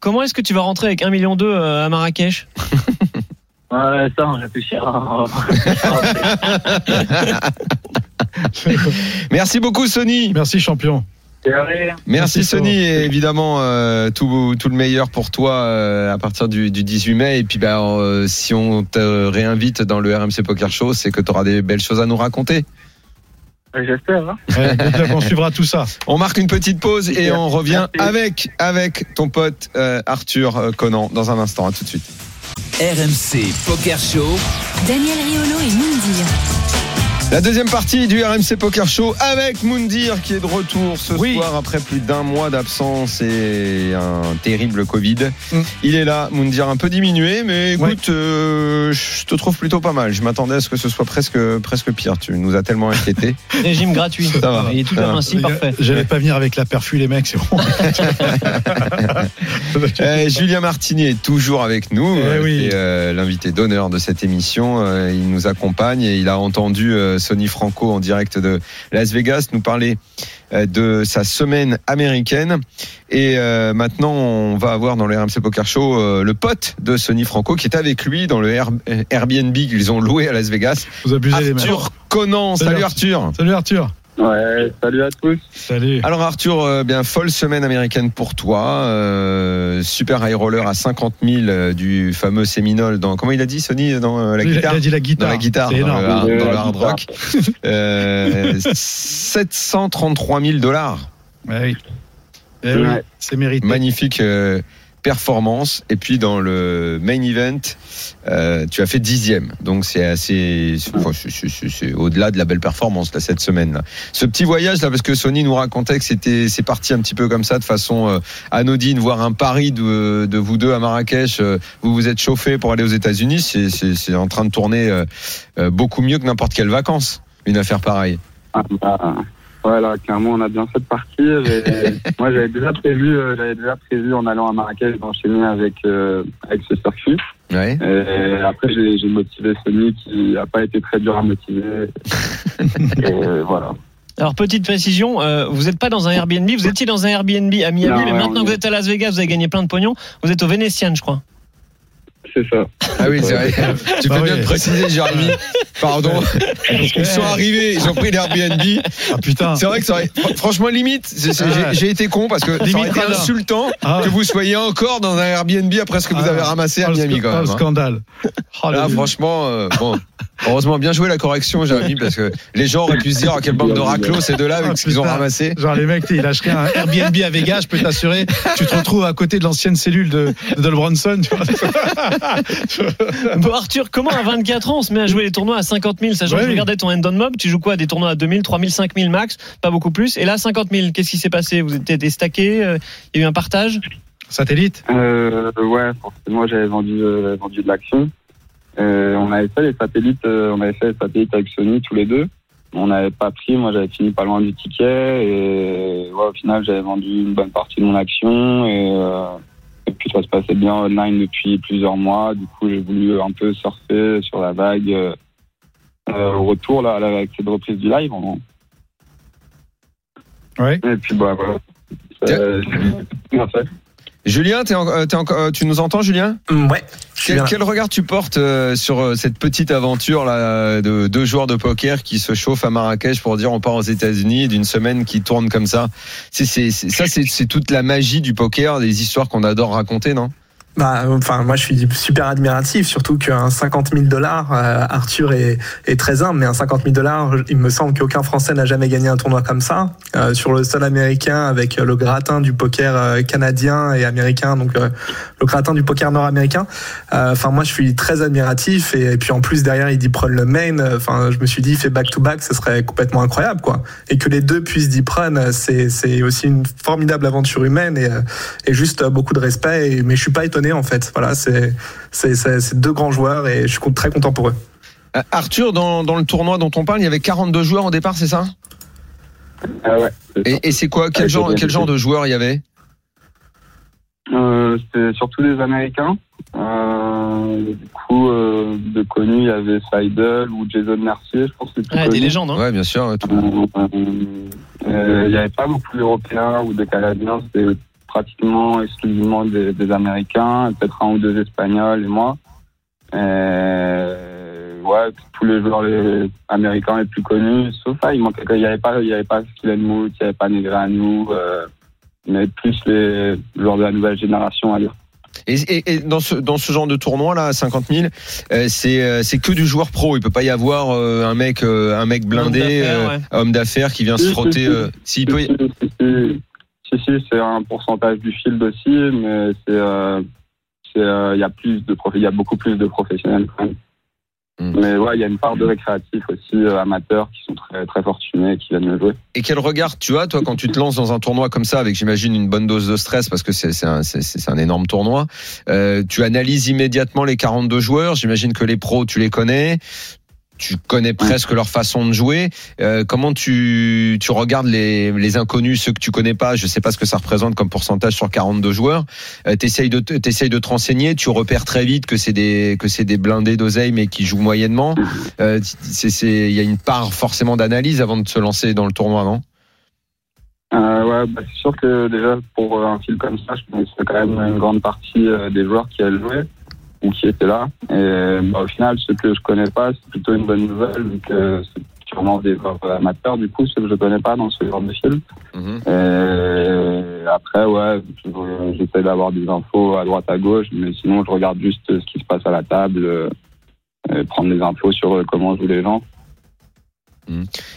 comment est-ce que tu vas rentrer avec 1,2 million euh, à Marrakech? Ouais, ça, on réfléchira. Merci beaucoup, Sony. Merci champion. Merci, Merci, Sony et évidemment euh, tout, tout le meilleur pour toi euh, à partir du, du 18 mai et puis bah, euh, si on te réinvite dans le RMC Poker Show c'est que tu auras des belles choses à nous raconter. J'espère. Hein. Ouais, donc, on suivra tout ça. On marque une petite pause et on revient Merci. avec avec ton pote euh, Arthur euh, Conan dans un instant. À tout de suite. RMC Poker Show. Daniel Riolo et Moundir. La deuxième partie du RMC Poker Show avec Moundir qui est de retour ce Oui. soir après plus d'un mois d'absence et un terrible Covid. Mm. Il est là, Moundir un peu diminué, mais écoute, euh, je te trouve plutôt pas mal. Je m'attendais à ce que ce soit presque, presque pire. Tu nous as tellement inquiétés. Régime gratuit. Ça va. Il est tout à va. ainsi, parfait. J'allais pas venir avec la perfus, les mecs, c'est bon. Euh, Julien Martini est toujours avec nous. Eh Euh, oui. Euh, l'invité d'honneur de cette émission. Il nous accompagne et il a entendu Sonny Franco en direct de Las Vegas nous parler euh, de sa semaine américaine. Et euh, maintenant, on va avoir dans le RMC Poker Show euh, le pote de Sonny Franco qui est avec lui dans le Air- Airbnb qu'ils ont loué à Las Vegas. Vous abusez, les. Arthur Conan. Salut, Salut Arthur. Salut Arthur. Ouais, salut à tous. Salut. Alors Arthur, euh, bien folle semaine américaine pour toi. Euh, super high roller à 50 000 euh, du fameux Séminole dans comment il a dit Sony dans euh, la Il a- guitare? Il a dit la guitare. Dans la guitare, dans, énorme. le, hard- dans le la hard guitare. rock. Euh, 733 000 dollars. Ouais, oui. Eh oui, Ouais. c'est mérité. Magnifique euh, performance. Et puis dans le main event, euh, tu as fait dixième. Donc c'est assez, c'est- au-delà de la belle performance là cette semaine. Ce petit voyage là, parce que Sony nous racontait que c'était, c'est parti un petit peu comme ça, de façon euh, anodine, voir un pari de, de vous deux à Marrakech. euh, vous vous êtes chauffé pour aller aux États-Unis. C'est, en train de tourner beaucoup mieux que n'importe quelle vacances. Une affaire pareille. Ah, bah, voilà, clairement, on a bien fait de partir. Et moi, j'avais déjà prévu, euh, j'avais déjà prévu en allant à Marrakech d'enchaîner avec euh, avec ce circuit. Ouais. Et après, j'ai motivé Sony qui n'a pas été très dur à motiver. et voilà. Alors, petite précision, euh, vous n'êtes pas dans un Airbnb, vous étiez dans un Airbnb à Miami, Non, mais ouais, maintenant que vous êtes à Las Vegas, vous avez gagné plein de pognon, vous êtes au Vénitian, je crois. C'est ça. Ah oui, c'est vrai. Tu Bah peux bien oui. le préciser, Jérémy. Pardon. Ils sont arrivés, ils ont pris l'Airbnb. Ah putain. C'est vrai que ça aurait, fr- franchement, limite, j'ai- été con parce que ça aurait Limite été insultant Ah. que vous soyez encore dans un Airbnb après ce que vous Ah. avez ramassé à Oh, Miami quand oh, même. hein. scandale. Oh, Là, franchement, euh, bon. Heureusement, bien joué la correction, Jérémy, parce que les gens auraient pu se dire ah, quelle bande de raclos ces deux-là avec Ah, ce qu'ils ont ramassé. Genre les mecs, ils lâcheraient un Airbnb à Vegas, je peux t'assurer, tu te retrouves à côté de l'ancienne cellule de, de Dol Bronson, tu vois. Bon, Arthur, comment à 24 ans on se met à jouer les tournois à 50 000 Sachant que je regardais ton end on mob, tu joues quoi Des tournois à 2000, 3000, 5000 max, pas beaucoup plus. Et là, 50 000, qu'est-ce qui s'est passé? Vous étiez déstacké euh, Il y a eu un partage? Satellite Euh, ouais, forcément, j'avais vendu, euh, j'avais vendu de l'action. Euh, on avait fait les satellites, euh, on avait fait les satellites avec Sony tous les deux. On n'avait pas pris, moi j'avais fini pas loin du ticket et ouais, au final j'avais vendu une bonne partie de mon action et, euh, et puis ça se passait bien online depuis plusieurs mois. Du coup j'ai voulu un peu surfer sur la vague. euh, au retour, là, avec cette reprise du live. on- Ouais. Et puis, bah, voilà. Julien, t'es en- euh, euh, tu nous entends, Julien? Mm, Ouais. quel, regard tu portes euh, sur cette petite aventure là de deux joueurs de poker qui se chauffent à Marrakech pour dire on part aux États-Unis d'une semaine qui tourne comme ça? C'est, c'est, c'est- Ça, c'est, c'est toute la magie du poker, des histoires qu'on adore raconter, non? Bah, enfin, moi, je suis super admiratif, surtout qu'un 50 000 dollars, euh, Arthur est, est très humble, mais un 50 000 dollars, il me semble qu'aucun Français n'a jamais gagné un tournoi comme ça. Euh, sur le sol américain, avec le gratin du poker euh, canadien et américain, donc euh, le gratin du poker nord-américain. Euh, Enfin, moi, je suis très admiratif, et, puis en plus derrière, il dit prendre le main. Enfin, je me suis dit, fait back to back, ce serait complètement incroyable, quoi. Et que les deux puissent deep run, c'est aussi une formidable aventure humaine et, et juste beaucoup de respect. Mais je suis pas étonné en fait. Voilà, c'est deux grands joueurs et je suis très content pour eux. Euh, Arthur, dans, dans le tournoi dont on parle, il y avait 42 joueurs au départ, c'est ça? Ah ouais, et, et c'est quoi? Quel Ouais, genre, quel genre de joueurs il y avait? Euh, C'était surtout des Américains. Euh, du coup, euh, de connus, il y avait Seidel ou Jason Mercier, je pense que c'est Ouais, des légendes. Hein. Ouais, bien sûr. ouais, Euh, euh, Il n'y avait pas beaucoup d'Européens ou de Canadiens, c'était pratiquement exclusivement des, des Américains, peut-être un ou deux Espagnols et moi. Euh, ouais, tous les joueurs les américains les plus connus, sauf ça, il manquait, il n'y avait pas, il y avait pas il n'y avait pas Negreanu, euh, mais plus les joueurs de la nouvelle génération à lire. Et, et- et dans ce dans ce genre de tournoi là, à 50 000, euh, c'est euh, c'est que du joueur pro. Il peut pas y avoir euh, un mec euh, un mec blindé, Homme d'affaires, euh, ouais. homme d'affaires qui vient se frotter. si. euh, S'il peut. y- Si, c'est un pourcentage du field aussi, mais c'est, euh, euh, il y a plus de prof- il y a beaucoup plus de professionnels quand même. Mm. Mais ouais, il y a une part de récréatifs aussi euh, amateurs qui sont très très fortunés et qui viennent le jouer. Et quel regard tu as, toi, quand tu te lances dans un tournoi comme ça, avec, j'imagine, une bonne dose de stress, parce que c'est un, un énorme tournoi. Euh, tu analyses immédiatement les 42 joueurs. J'imagine que les pros, tu les connais. Tu connais presque leur façon de jouer. Euh, comment tu, tu regardes les, les inconnus, ceux que tu connais pas? Je sais pas ce que ça représente comme pourcentage sur 42 joueurs. Euh, t'essayes de te- t'essayes de te renseigner. Tu repères très vite que c'est des que c'est des blindés d'oseille, mais qui jouent moyennement. Euh, c'est c'est il y a une part forcément d'analyse avant de se lancer dans le tournoi, non? Euh, ouais, bah, c'est sûr que déjà pour un fil comme ça, je connaissais quand même une grande partie euh, des joueurs qui allaient jouer ou qui étaient là. Et bah, au final, ceux que je connais pas, c'est plutôt une bonne nouvelle, vu que c'est sûrement des amateurs, du coup, ceux que je connais pas dans ce genre de film. Mhm. Et après, ouais, je- j'essaie d'avoir des infos à droite à gauche, mais sinon, je regarde juste ce qui se passe à la table, euh, et prendre des infos sur euh, comment jouent les gens.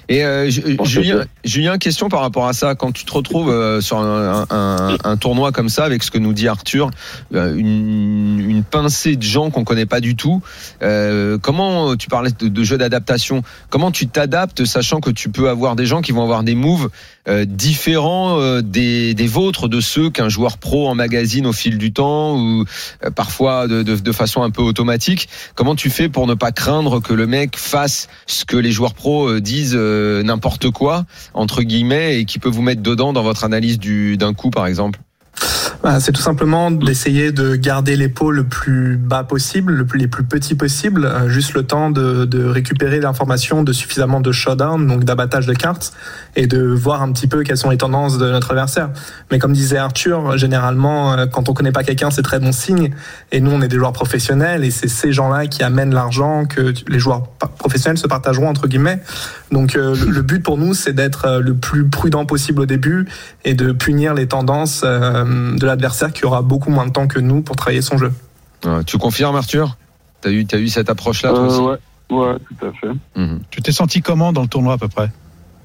Et euh, Julien, Julien, question par rapport à ça. Quand tu te retrouves euh, sur un, un- un tournoi comme ça, avec ce que nous dit Arthur, euh, une, une pincée de gens qu'on connaît pas du tout, euh, comment tu parlais de, de jeux d'adaptation Comment tu t'adaptes, sachant que tu peux avoir des gens qui vont avoir des moves euh, différents euh, des, des vôtres, de ceux qu'un joueur pro en magazine au fil du temps ou euh, parfois de, de, de façon un peu automatique. Comment tu fais pour ne pas craindre que le mec fasse ce que les joueurs pros euh, disent euh, n'importe quoi entre guillemets et qui peut vous mettre dedans dans votre analyse du d'un coup par exemple? C'est tout simplement d'essayer de garder les pots le plus bas possible, les plus petits possible, euh, juste le temps de, de récupérer l'information de suffisamment de showdown, donc d'abattage de cartes, et de voir un petit peu quelles sont les tendances de notre adversaire. Mais comme disait Arthur, généralement, euh, quand on connaît pas quelqu'un, c'est très bon signe. Et nous, on est des joueurs professionnels, et c'est ces gens-là qui amènent l'argent que les joueurs professionnels se partageront entre guillemets. Donc euh, le, but pour nous, c'est d'être le plus prudent possible au début et de punir les tendances de l'adversaire qui aura beaucoup moins de temps que nous pour travailler son jeu. Tu confirmes Arthur? T'as eu t'as eu cette approche là toi Euh, aussi? ouais, ouais, tout à fait. Mhm. Tu t'es senti comment dans le tournoi à peu près?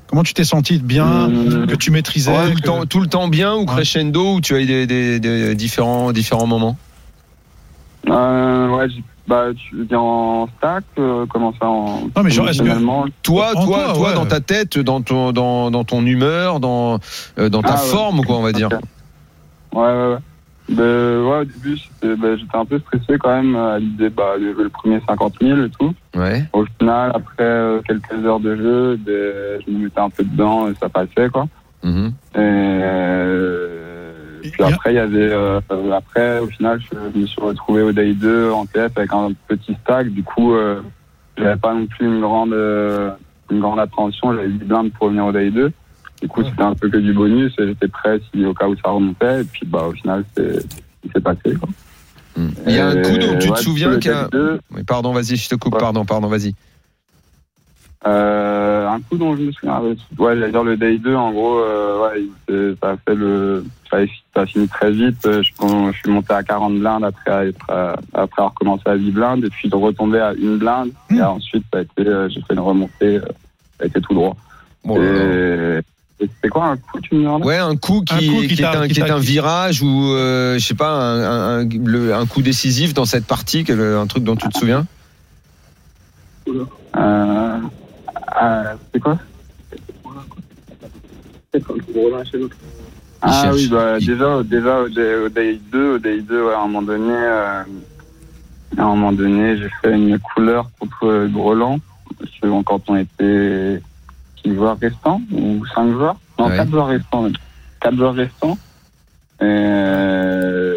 Comment tu t'es senti bien Euh, Que tu maîtrisais Ouais, tout, le que- temps, tout le temps bien ou crescendo ou tu as eu des, des- des différents différents moments? Euh, ouais, bah, tu viens en stack, euh, comment ça en. Non, mais genre, est-ce que- toi En toi toi, toi ouais. dans ta tête dans ton dans, dans ton humeur dans euh, dans ta Ah, ouais. forme quoi on va dire Ok. Ouais, ouais, ouais. Ben, ouais, au début, j'étais ben, j'étais un peu stressé quand même à l'idée bah, de jouer le premier 50 000 et tout. ouais Au final, après euh, quelques heures de jeu, ben, je me mettais un peu dedans et ça passait, quoi. Mhm. Et, euh, Et- puis après, il y avait. euh, après, au final, je, je me suis retrouvé au day 2 en TF avec un petit stack. Du coup, euh, j'avais pas non plus une grande, euh, une grande appréhension. J'avais 8 blindes pour venir au day 2. Du coup, c'était un peu que du bonus j'étais prêt si au cas où ça remontait. Et puis, bah, au final, c'est, il s'est passé, quoi. Hmm. Il y a un coup dont tu te souviens le qu'un. day 2, Oui, pardon, vas-y, je te coupe. Ouais. Pardon, pardon, vas-y. Euh, un coup dont je me souviens, ouais, j'allais dire le day 2, en gros, euh, ouais, ça a fait le, ça a, fini très vite. Je, je suis monté à 40 blindes après être, après avoir commencé à 8 blindes, et puis de retomber à une blinde, Hmm. et ensuite, ça a été, euh, j'ai fait une remontée, ça a été tout droit. Bon, euh, et, c'était quoi un coup, tu me demandes? Ouais, un coup qui, Un coup qui qui est, un, qui qui est t'a- un virage ou, euh, je sais pas, un, un, un- le- un coup décisif dans cette partie, que le- un truc dont tu te souviens? Euh, euh, c'est quoi? Ah oui, bah, déjà, déjà au day, au day 2, au day 2 ouais, à un moment donné, euh, à un moment donné, j'ai fait une couleur contre euh, Groland, selon quand on était 6 joueurs restants ou 5 joueurs. Non, Ouais. 4 joueurs restants. 4 joueurs restants. Et, euh,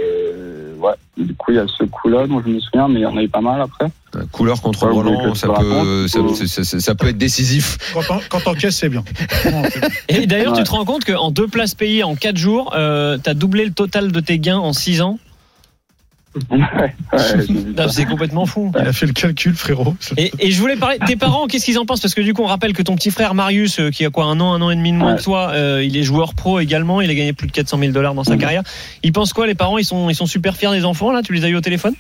ouais, du coup, il y a ce coup-là dont je me souviens, mais il y en a eu pas mal après. Un Couleur contre Roland, ça peut, ça, ou- ça- ça- ça peut être décisif. Quand caisse, c'est bien. Et d'ailleurs, tu te rends compte qu'en deux places payées en 4 jours, euh, tu as doublé le total de tes gains en 6 ans ouais, Ah. C'est complètement fou. Il a fait le calcul, frérot. Et, et je voulais parler, tes parents, qu'est-ce qu'ils en pensent? Parce que du coup, on rappelle que ton petit frère Marius, euh, qui a quoi, un an, un an et demi de moins Ouais. que toi, euh, il est joueur pro également, il a gagné plus de 400 000 dollars dans sa carrière. Ils pensent quoi, les parents? Ils sont, ils sont super fiers des enfants, là? Tu les as eu au téléphone?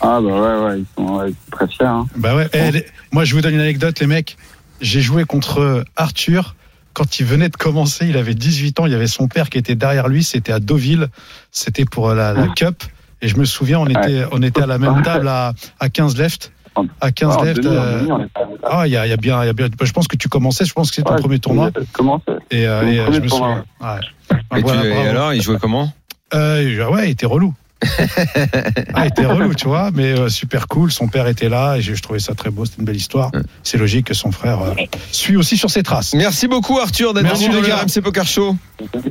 Ah bah ouais, ouais, ils sont, ouais, ils sont très fiers. Hein. Bah ouais. Eh, les- moi, je vous donne une anecdote, les mecs. J'ai joué contre Arthur. Quand il venait de commencer, il avait 18 ans. Il y avait son père qui était derrière lui. C'était à Deauville. C'était pour la, la Cup. Et je me souviens, on était, on était à la même table à, à 15 left. À 15 Ah, left. demi, euh, demi, Ah, il y a, y a bien, il y a bien. Je pense que tu commençais. Je pense que c'est ton Ouais, premier tournoi. Comment c'est Et, euh, et, euh, premier je me tournoi, souviens. Ouais. Ah, Et, voilà, tu, et alors, il jouait comment Euh, ouais, il était relou. ah, il était relou, tu vois, mais euh, super cool. Son père était là et je, je trouvais ça très beau. C'était une belle histoire. C'est logique que son frère euh, suit aussi sur ses traces. Merci beaucoup Arthur d'être Merci, venu dans le. RMC Poker Show.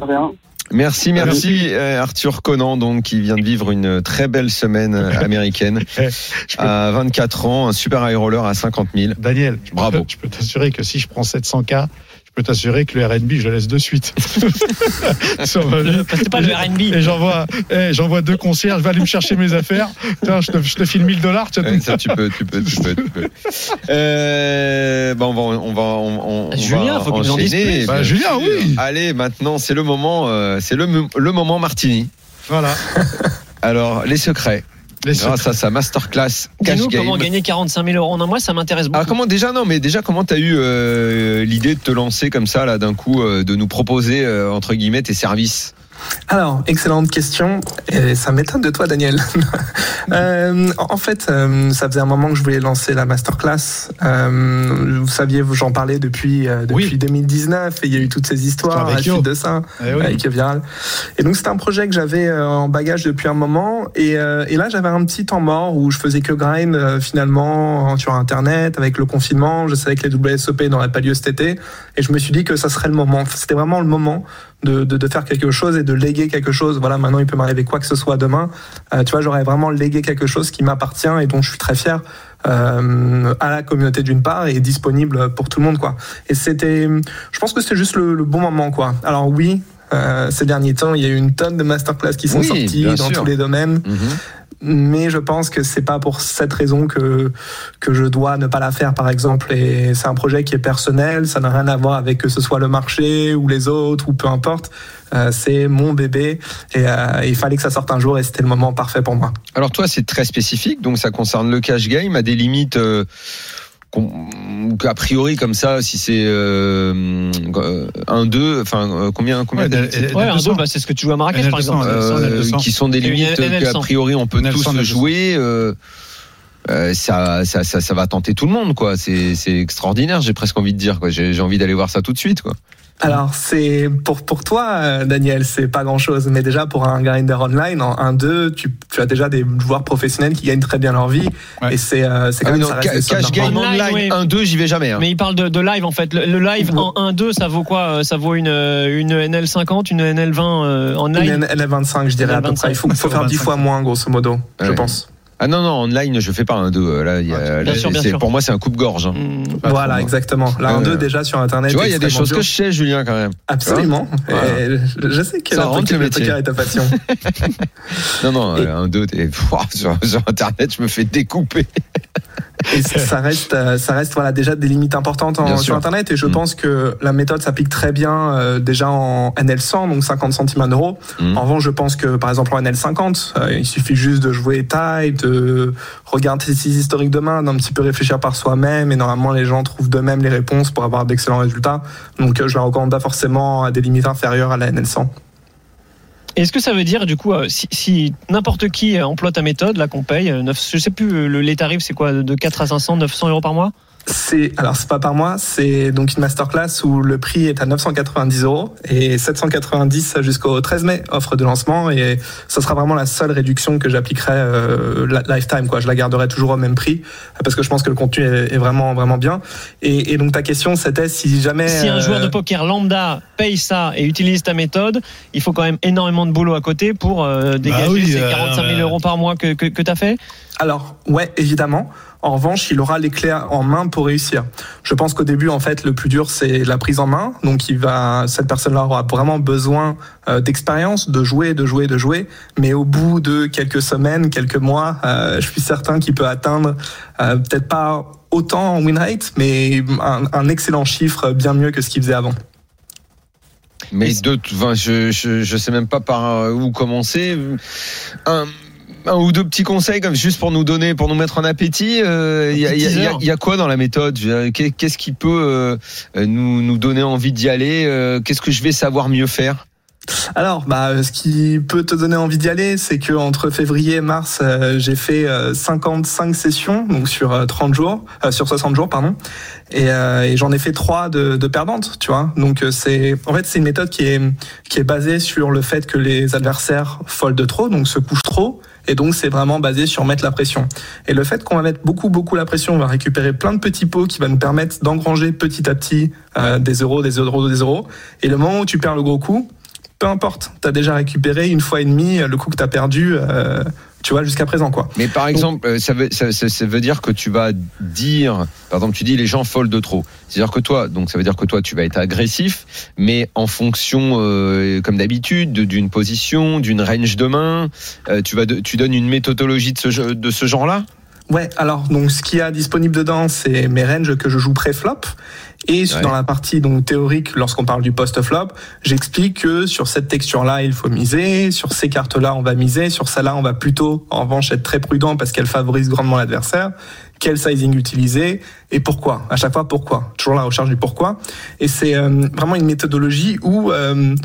rien. Merci, merci, euh, Arthur Conan, donc qui vient de vivre une très belle semaine euh, américaine à 24 ans, un super high roller à 50 000. Daniel, Bravo. Je peux t'assurer que si je prends 700K, je peux t'assurer que le RB, je le laisse de suite. Sur ma vie. C'est pas le RB. Et j'envoie, eh, j'envoie deux concierges, va aller me chercher mes affaires. Tiens, je te, je te file 1000 dollars. Ouais, ça, tu peux, tu peux, tu peux, tu peux. Euh, bon, on va, on va, on, on Julien, va faut qu'il nous en dise. Bah, Julien, oui. Allez, maintenant, c'est le moment, euh, c'est le, le moment Martini. Voilà. Alors, les secrets. Les Grâce à sa masterclass cash game. comment gagner 45 000 euros en un mois, ça m'intéresse beaucoup. Ah comment déjà non mais déjà comment t'as eu euh, l'idée de te lancer comme ça là d'un coup euh, de nous proposer euh, entre guillemets tes services Alors, excellente question. Et ça m'étonne de toi, Daniel. Euh, en fait, euh, ça faisait un moment que je voulais lancer la masterclass. Euh, vous saviez, j'en parlais depuis, euh, depuis Oui. 2019 et il y a eu toutes ces histoires à la suite de ça. Eh oui. avec Viral. Et donc c'était un projet que j'avais euh, en bagage depuis un moment. Et, euh, et là j'avais un petit temps mort où je faisais que grind euh, finalement sur Internet avec le confinement. Je savais que les WSOP n'auraient pas lieu cet été. Et je me suis dit que ça serait le moment. C'était vraiment le moment de, de, de faire quelque chose et de léguer quelque chose. Voilà, maintenant il peut m'arriver quoi que ce soit demain. Euh, tu vois, j'aurais vraiment légué quelque chose qui m'appartient et dont je suis très fier. euh, à la communauté d'une part et disponible pour tout le monde quoi. Et c'était, je pense que c'était juste le, le bon moment quoi. Alors oui, euh, ces derniers temps, il y a eu une tonne de masterclass qui sont Oui, sorties dans sûr. tous les domaines, mais je pense que c'est pas pour cette raison que que je dois ne pas la faire par exemple. Et c'est un projet qui est personnel, ça n'a rien à voir avec que ce soit le marché ou les autres ou peu importe. Euh, c'est mon bébé et euh, il fallait que ça sorte un jour et c'était le moment parfait pour moi. Alors toi c'est très spécifique donc ça concerne le cash game à des limites euh, qu'on- a priori comme ça si c'est euh, un 2 enfin euh, combien combien Ouais, t'as elle- dit elle- Ouais, un L200. dos, bah, c'est ce que tu joues à Marrakech, par L200, exemple. Euh, L200. qui sont des limites NL100. qu'a priori on peut NL100, tous L200. jouer euh, ça, ça, ça, ça va tenter tout le monde, quoi. C'est, c'est extraordinaire. J'ai presque envie de dire, quoi. J'ai, j'ai envie d'aller voir ça tout de suite, quoi. Alors c'est pour pour toi euh, Daniel, c'est pas grand chose, mais déjà pour un grinder online en 1-2, tu, tu as déjà des joueurs professionnels qui gagnent très bien leur vie Ouais. et c'est euh, c'est quand Ah même non, ça reste ca- cash game. Online, online oui. 1-2, j'y vais jamais. hein. Mais il parle de, de live en fait. Le, le live en 1-2, ça vaut quoi euh, Ça vaut une, une NL50, une NL20 euh, en Une live LL25 je dirais à peu NL25. près. Il faut, faut faire 10 fois moins grosso modo, je Ouais. pense. Ah non, non, online, je fais pas un 2. Là, il y a- Ah, bien là, sûr, bien c'est- sûr. pour moi, c'est un coupe-gorge. hein. Pas voilà, non. exactement. La Euh, 1-2 déjà sur Internet. Tu vois, il y a des choses dur. que je sais, Julien, quand même. Absolument. Voilà. Et je sais que le poker est ta passion. Non, non, Et- euh, un 2, t'es- Pouah, sur, sur Internet, je me fais découper. Et ça reste, euh, ça reste voilà déjà des limites importantes en- sur. Internet. Et je Mm. pense que la méthode s'applique très bien euh, déjà en NL100, donc 50 centimes un euro. Mm. En revanche, je pense que par exemple en NL50, euh, il suffit juste de jouer type, de regarder ses historiques de main, d'un petit peu réfléchir par soi-même. Et normalement, les gens trouvent d'eux-mêmes les réponses pour avoir d'excellents résultats. Donc, euh, je la recommande pas forcément à des limites inférieures à la NL100. Est-ce que ça veut dire, du coup, euh, si, si n'importe qui euh, emploie ta méthode, là, qu'on paye, euh, neuf- je sais plus, euh, le, les tarifs, c'est quoi, de 4 à 500, 900 euros par mois? C'est alors c'est pas par mois, c'est donc une masterclass où le prix est à 990 euros et 790 jusqu'au 13 mai offre de lancement et ça sera vraiment la seule réduction que j'appliquerai euh, lifetime quoi. Je la garderai toujours au même prix parce que je pense que le contenu est, est vraiment vraiment bien. Et, et donc ta question c'était si jamais Si un euh, joueur de poker lambda paye ça et utilise ta méthode, il faut quand même énormément de boulot à côté pour euh, dégager oui, ces euh, 45 000 bah- euros par mois que, que, que tu as fait? Alors, ouais, évidemment. En revanche, il aura les clés en main pour réussir. Je pense qu'au début, en fait, le plus dur, c'est la prise en main. Donc, il va, cette personne-là aura vraiment besoin euh, d'expérience, de jouer, de jouer, de jouer. Mais au bout de quelques semaines, quelques mois, euh, je suis certain qu'il peut atteindre euh, peut-être pas autant en win rate, mais un, un excellent chiffre, bien mieux que ce qu'il faisait avant. Mais deux, enfin, je, je, je sais même pas par où commencer. Un, un ou deux petits conseils, comme juste pour nous donner, pour nous mettre en appétit. euh, Il y, a, il y y y a quoi dans la méthode Qu'est-ce qui peut euh, nous, nous donner envie d'y aller euh, Qu'est-ce que je vais savoir mieux faire? Alors, bah, ce qui peut te donner envie d'y aller, c'est que entre février et mars, euh, j'ai fait euh, 55 sessions, donc sur euh, 30 jours, euh, sur 60 jours, pardon, et, euh, et j'en ai fait trois de, de perdantes, tu vois. Donc euh, c'est, en fait, c'est une méthode qui est qui est basée sur le fait que les adversaires foldent trop, donc se couchent trop. Et donc c'est vraiment basé sur mettre la pression. Et le fait qu'on va mettre beaucoup beaucoup la pression, on va récupérer plein de petits pots qui va nous permettre d'engranger petit à petit euh, des euros, des euros, des euros. Et le moment où tu perds le gros coup, peu importe, tu as déjà récupéré une fois et demie le coup que tu as perdu, euh, tu vois, jusqu'à présent, quoi. Mais par exemple, euh, ça veut, ça, ça- ça veut dire que tu vas dire, par exemple, tu dis les gens foldent trop. C'est-à-dire que toi, donc ça veut dire que toi, tu vas être agressif, mais en fonction, euh, comme d'habitude, de- d'une position, d'une range de main, euh, tu vas, de- tu donnes une méthodologie de ce, de ce genre-là? Ouais, alors donc ce qu'il y a disponible dedans, c'est mes ranges que je joue pré-flop. Et Ouais. dans la partie donc théorique, lorsqu'on parle du post-flop, j'explique que sur cette texture-là, il faut miser, sur ces cartes-là, on va miser, sur celle-là, on va plutôt, en revanche, être très prudent parce qu'elle favorise grandement l'adversaire. Quel sizing utiliser et pourquoi? À chaque fois, pourquoi? Toujours la recherche du pourquoi. Et c'est euh, vraiment une méthodologie où euh,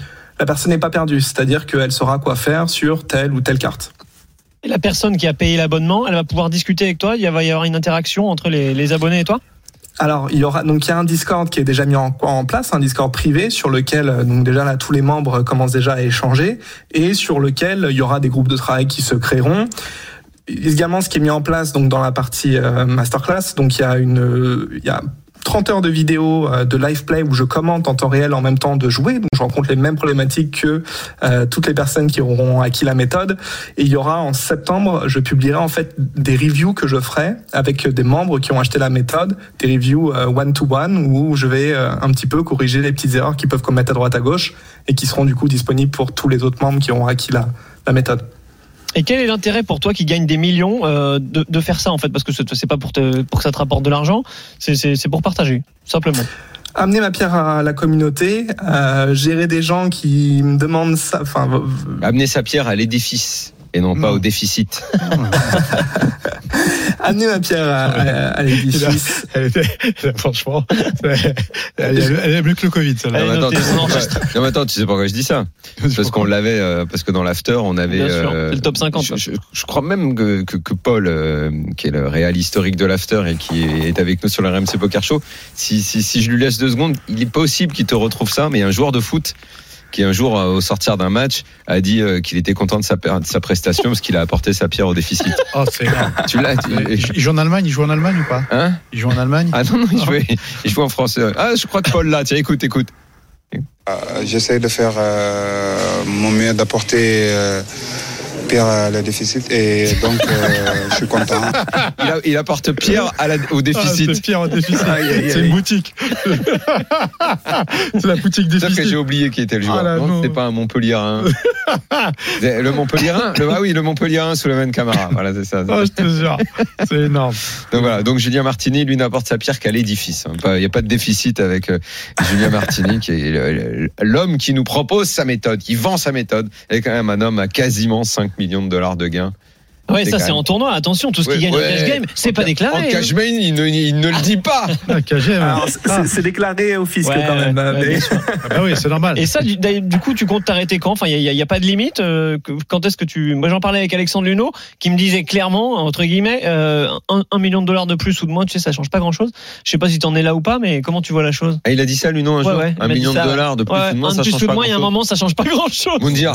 la personne n'est pas perdue, c'est-à-dire qu'elle saura quoi faire sur telle ou telle carte. Et la personne qui a payé l'abonnement, elle va pouvoir discuter avec toi? Il va y avoir une interaction entre les, les abonnés et toi? Alors, il y aura donc il y a un Discord qui est déjà mis en, place, un Discord privé sur lequel euh, donc déjà là tous les membres commencent déjà à échanger et sur lequel il y aura des groupes de travail qui se créeront. Également, ce qui est mis en place donc dans la partie euh, masterclass, donc il y a une euh, il y a 30 heures de vidéos euh, de live play où je commente en temps réel en même temps de jouer. Donc je rencontre les mêmes problématiques que euh, toutes les personnes qui auront acquis la méthode. Et il y aura en septembre, je publierai en fait des reviews que je ferai avec des membres qui ont acheté la méthode, des reviews one to one où je vais euh, un petit peu corriger les petites erreurs qu'ils peuvent commettre à droite à gauche et qui seront du coup disponibles pour tous les autres membres qui auront acquis la, la méthode. Et quel est l'intérêt pour toi qui gagne des millions euh, de, de faire ça en fait? Parce que c'est pas pour, te, pour que ça te rapporte de l'argent, c'est- pour partager, simplement. Amener ma pierre à la communauté, euh, gérer des gens qui me demandent ça, enfin Amener sa pierre à l'édifice et non pas au déficit. amener ma pierre à, à- à l'édifice. Elle était- franchement, elle, est mieux que le Covid. Elle est Non, mais attends, non, mais attends, tu sais pourquoi je dis ça? Parce qu'on l'avait, euh, parce que dans l'after, on avait. Bien sûr, euh, le top 50, Je, là. je- je crois même que, que, que Paul, euh, qui est le réal historique de l'after et qui est avec nous sur le RMC Poker Show, si, si, si je lui laisse deux secondes, il est possible qu'il te retrouve ça, mais un joueur de foot qui un jour, euh, au sortir d'un match, a dit euh, qu'il était content de sa, per- de sa prestation parce qu'il a apporté sa pierre au déficit. Oh, c'est tu l'as tu- Il il joue en Allemagne, il joue en Allemagne ou pas? Hein? Il joue en Allemagne? Ah non, non, il jouait, il jouait en français. Ah, je crois que Paul là, tiens, écoute, écoute. J'essaie de faire euh, mon mieux, d'apporter euh, pierre à le déficit et donc euh, je suis content. Il, a- il apporte Pierre à la- au Ah, déficit. c'est Pierre au déficit. C'est une boutique. c'est la boutique C'est-à-dire que déficit. j'ai oublié qui était le joueur. Ah là, non, non. c'était pas un Montpellierin. le Montpellierin le, Ah oui, le Montpellierin sous le même Camara. Voilà, c'est ça. Oh, je te jure. C'est énorme. Donc voilà, donc Julien Martini, lui n'apporte sa pierre qu'à l'édifice. hein. Il n'y a pas de déficit avec euh, Julien Martini, qui est l'homme qui nous propose sa méthode, qui vend sa méthode, et quand même un homme à quasiment 5 millions de dollars de gains. Ouais, ça c'est en tournoi. Attention, tout ce qui gagne ouais. en cash game, c'est pas En déclaré. hein. cash main, il ne, il ne le dit pas. Ah, c'est- déclaré au fisc Ouais, quand même. ouais, mais- bien sûr. ah bah oui, c'est normal. Et ça, du, coup, tu comptes t'arrêter quand? Enfin, il n'y a, pas de limite. euh, quand est-ce que tu Moi, j'en parlais avec Alexandre Luneau, qui me disait clairement, entre guillemets, euh, un, un million de dollars de plus ou de moins, tu sais, ça change pas grand-chose. Je sais pas si t'en es là ou pas, mais comment tu vois la chose? Ah, il a dit ça, non, un Ouais, jour? Un million de dollars de plus Ouais, ou de moins, ça change pas moins, il y a un grand-chose. moment, ça change pas grand-chose. Moundir,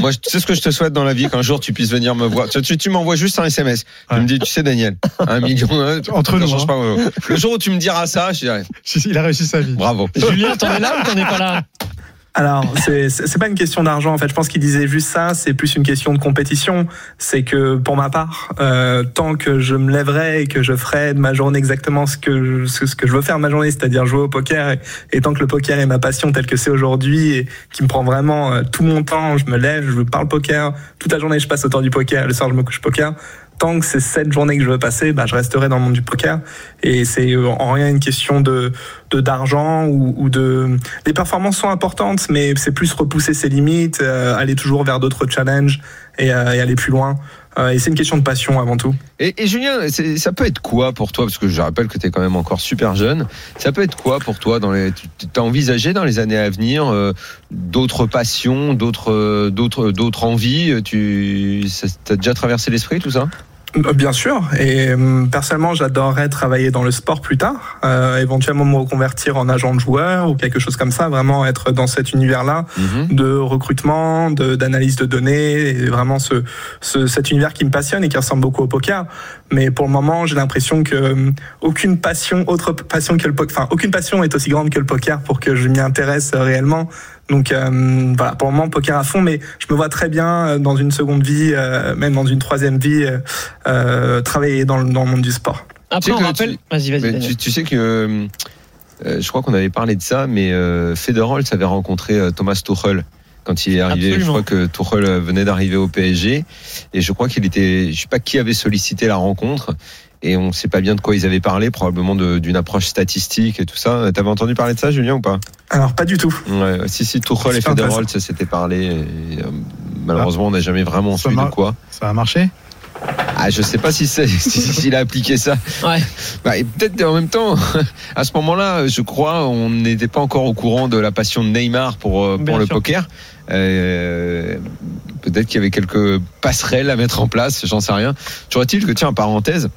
moi, tu sais ce que je te souhaite dans la vie qu'un jour tu puisses venir me voir. Tu m'envoies juste un SMS. Tu Ouais. me dis, tu sais, Daniel, un million. euh, Entre nous, change hein. pas grand-chose. Le jour où tu me diras ça, je dirais, Il a réussi sa vie. bravo. Julien, t'en es là ou t'en es pas là? Alors, c'est pas une question d'argent en fait. Je pense qu'il disait juste ça. C'est plus une question de compétition. C'est que pour ma part, euh, tant que je me lèverai et que je ferai de ma journée exactement ce que je, ce que je veux faire de ma journée, c'est-à-dire jouer au poker, et, et tant que le poker est ma passion telle que c'est aujourd'hui et qui me prend vraiment euh, tout mon temps, je me lève, je parle poker toute la journée, je passe autour du poker. Le soir, je me couche poker. Tant que c'est cette journée que je veux passer, bah, je resterai dans le monde du poker. Et c'est euh, en rien une question de d'argent ou, ou de les performances sont importantes mais c'est plus repousser ses limites euh, aller toujours vers d'autres challenges et, euh, et aller plus loin et c'est une question de passion avant tout Et, Julien, ça peut être quoi pour toi Parce que je rappelle que tu es quand même encore super jeune. Ça peut être quoi pour toi dans les, Tu as envisagé dans les années à venir euh, d'autres passions, d'autres, euh, d'autres, d'autres envies Tu as déjà traversé l'esprit tout ça? Euh, Bien sûr, et hum, personnellement, j'adorerais travailler dans le sport plus tard, euh, éventuellement me reconvertir en agent de joueur ou quelque chose comme ça, vraiment être dans cet univers-là Mhm. de recrutement, d'analyse de, données, et vraiment ce, ce, cet univers qui me passionne et qui ressemble beaucoup au poker. Mais pour le moment, j'ai l'impression que hum, aucune passion, autre passion que le poker, enfin aucune passion est aussi grande que le poker pour que je m'y intéresse euh, réellement. Donc euh, voilà, pour le moment, poker à fond, mais je me vois très bien euh, dans une seconde vie, euh, même dans une troisième vie, euh, travailler dans le, dans le monde du sport. Après, Tu sais on que rappelle. tu- Vas-y, vas-y. Tu, tu sais que je crois qu'on avait parlé de ça, mais euh, Federholz avait rencontré euh, Thomas Tuchel quand il est arrivé. Absolument. Je crois que Tuchel venait d'arriver au PSG et je crois qu'il était, je sais pas qui avait sollicité la rencontre. Et on ne sait pas bien de quoi ils avaient parlé, probablement d'une approche statistique et tout ça. T'avais entendu parler de ça, Julien, ou pas? Alors pas du tout. ouais, Si, si, Tuchel et Federholz, ça s'était parlé. et, euh, malheureusement, on n'a jamais vraiment Ça su de quoi. Ça a marché? Ah, je sais pas si s'il a appliqué ça. Ouais. Bah, et peut-être en même temps, à ce moment-là, je crois, on n'était pas encore au courant de la passion de Neymar pour, euh, Bien pour le sûr. poker. Euh, peut-être qu'il y avait quelques passerelles à mettre en place, j'en sais rien. Toujours est-il que, tiens, en parenthèse,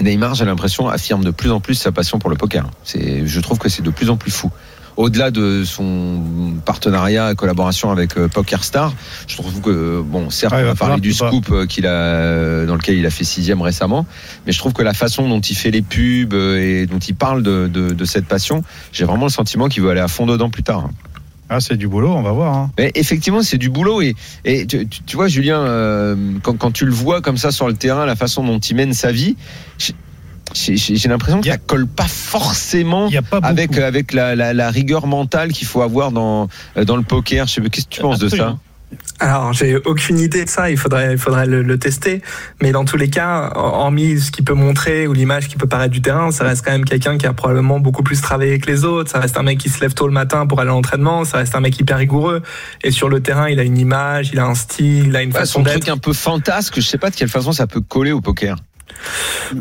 Neymar, j'ai l'impression, affirme de plus en plus sa passion pour le poker. C'est, je trouve que c'est de plus en plus fou. Au-delà de son partenariat et collaboration avec euh, PokerStar, je trouve que bon, certes, on a parlé du scoop euh, qu'il a, euh, dans lequel il a fait sixième récemment, mais je trouve que la façon dont il fait les pubs euh, et dont il parle de, de, de cette passion, j'ai vraiment le sentiment qu'il veut aller à fond dedans plus tard. Ah, c'est du boulot, on va voir. hein. Mais effectivement, c'est du boulot et, et tu, tu- tu vois, Julien, euh, quand, quand tu le vois comme ça sur le terrain, la façon dont il mène sa vie, j'ai- l'impression que y ça colle pas forcément n'y a pas avec avec la, la, la rigueur mentale qu'il faut avoir dans dans le poker. Je sais pas, qu'est-ce que tu penses de ça? Alors, j'ai aucune idée de ça. Il faudrait, il faudrait le, le tester. Mais dans tous les cas, hormis ce qu'il peut montrer ou l'image qui peut paraître du terrain, ça reste quand même quelqu'un qui a probablement beaucoup plus travaillé que les autres. Ça reste un mec qui se lève tôt le matin pour aller à l'entraînement. Ça reste un mec hyper rigoureux. Et sur le terrain, il a une image, il a un style, il a une Ouais, façon son d'être. truc un peu fantasque, je sais pas de quelle façon ça peut coller au poker.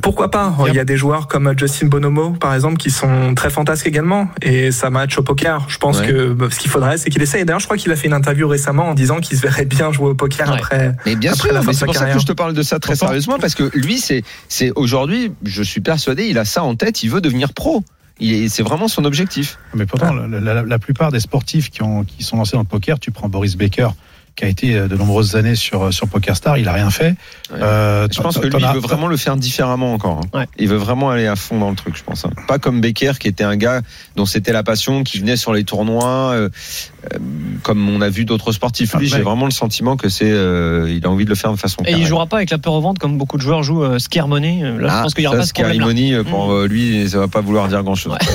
Pourquoi pas Il y a des joueurs comme Justin Bonomo, par exemple, qui sont très fantasques également, et ça match au poker. Je pense Ouais. que bah, ce qu'il faudrait, c'est qu'il essaye. D'ailleurs, je crois qu'il a fait une interview récemment en disant qu'il se verrait bien jouer au poker Ouais. après. Mais bien Après sûr, la fin mais de c'est sa pour ça carrière. que je te parle de ça très Pourtant- sérieusement parce que lui, c'est aujourd'hui, je suis persuadé, il a ça en tête, il veut devenir pro. C'est vraiment son objectif. Mais pourtant, la, la- la plupart des sportifs qui, ont, qui sont lancés dans le poker, tu prends Boris Becker, qui a été euh, de nombreuses années sur, sur PokerStar, il a rien fait. Ouais. Euh, Je pense que lui, il veut vraiment le faire différemment encore. hein. Ouais. Il veut vraiment aller à fond dans le truc, je pense. hein. Pas comme Becker, qui était un gars dont c'était la passion, qui venait sur les tournois. euh, euh, comme on a vu d'autres sportifs. Lui, Ah, j'ai vraiment le sentiment que c'est, euh, il a envie de le faire de façon. Et il carrée. jouera pas avec la peur au ventre comme beaucoup de joueurs jouent euh, scare money. Euh, Là, je Ah, pense qu'il y aura ça, pas ce problème. là euh, pour Mm. euh, lui, ça va pas vouloir dire grand chose.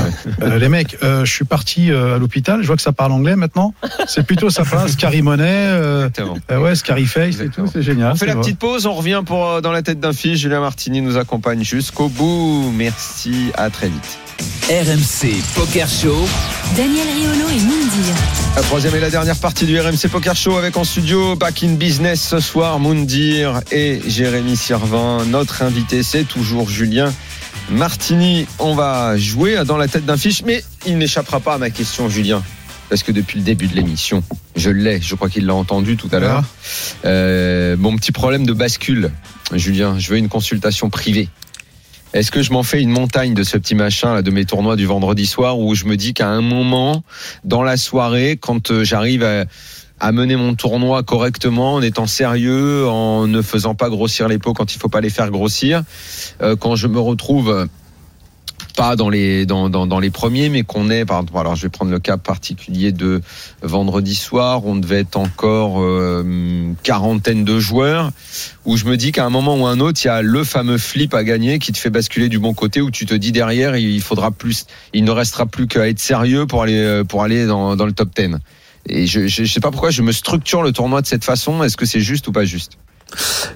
Euh, les mecs, euh, je suis parti euh, à l'hôpital. Je vois que ça parle anglais maintenant. C'est plutôt sympa. Scary Money, euh, Exactement. euh, ouais, Scary Face et Exactement. tout. C'est génial. On fait la vrai. petite pause, on revient pour euh, dans la tête d'un fils. Julien Martini nous accompagne jusqu'au bout. Merci, à très vite. RMC Poker Show. Daniel Riolo et Moundir. La troisième et la dernière partie du RMC Poker Show avec en studio Back in Business ce soir, Moundir et Jérémy Sirvin. Notre invité, c'est toujours Julien Martini. On va jouer dans la tête d'un fiche, mais il n'échappera pas à ma question, Julien. Parce que depuis le début de l'émission, je l'ai, je crois qu'il l'a entendu tout à l'heure. Euh, mon petit problème de bascule, Julien, je veux une consultation privée. Est-ce que je m'en fais une montagne de ce petit machin là, de mes tournois du vendredi soir où je me dis qu'à un moment dans la soirée, quand euh, j'arrive à, à mener mon tournoi correctement, en étant sérieux, en ne faisant pas grossir les pots quand il faut pas les faire grossir, euh, quand je me retrouve pas dans les dans, dans, dans les premiers, mais qu'on est par alors je vais prendre le cas particulier de vendredi soir, on devait être encore euh, quarantaine de joueurs, où je me dis qu'à un moment ou un autre, il y a le fameux flip à gagner qui te fait basculer du bon côté, où tu te dis derrière, il faudra plus, il ne restera plus qu'à être sérieux pour aller euh, pour aller dans, dans le top 10. Et je, je sais pas pourquoi je me structure le tournoi de cette façon. Est-ce que c'est juste ou pas juste?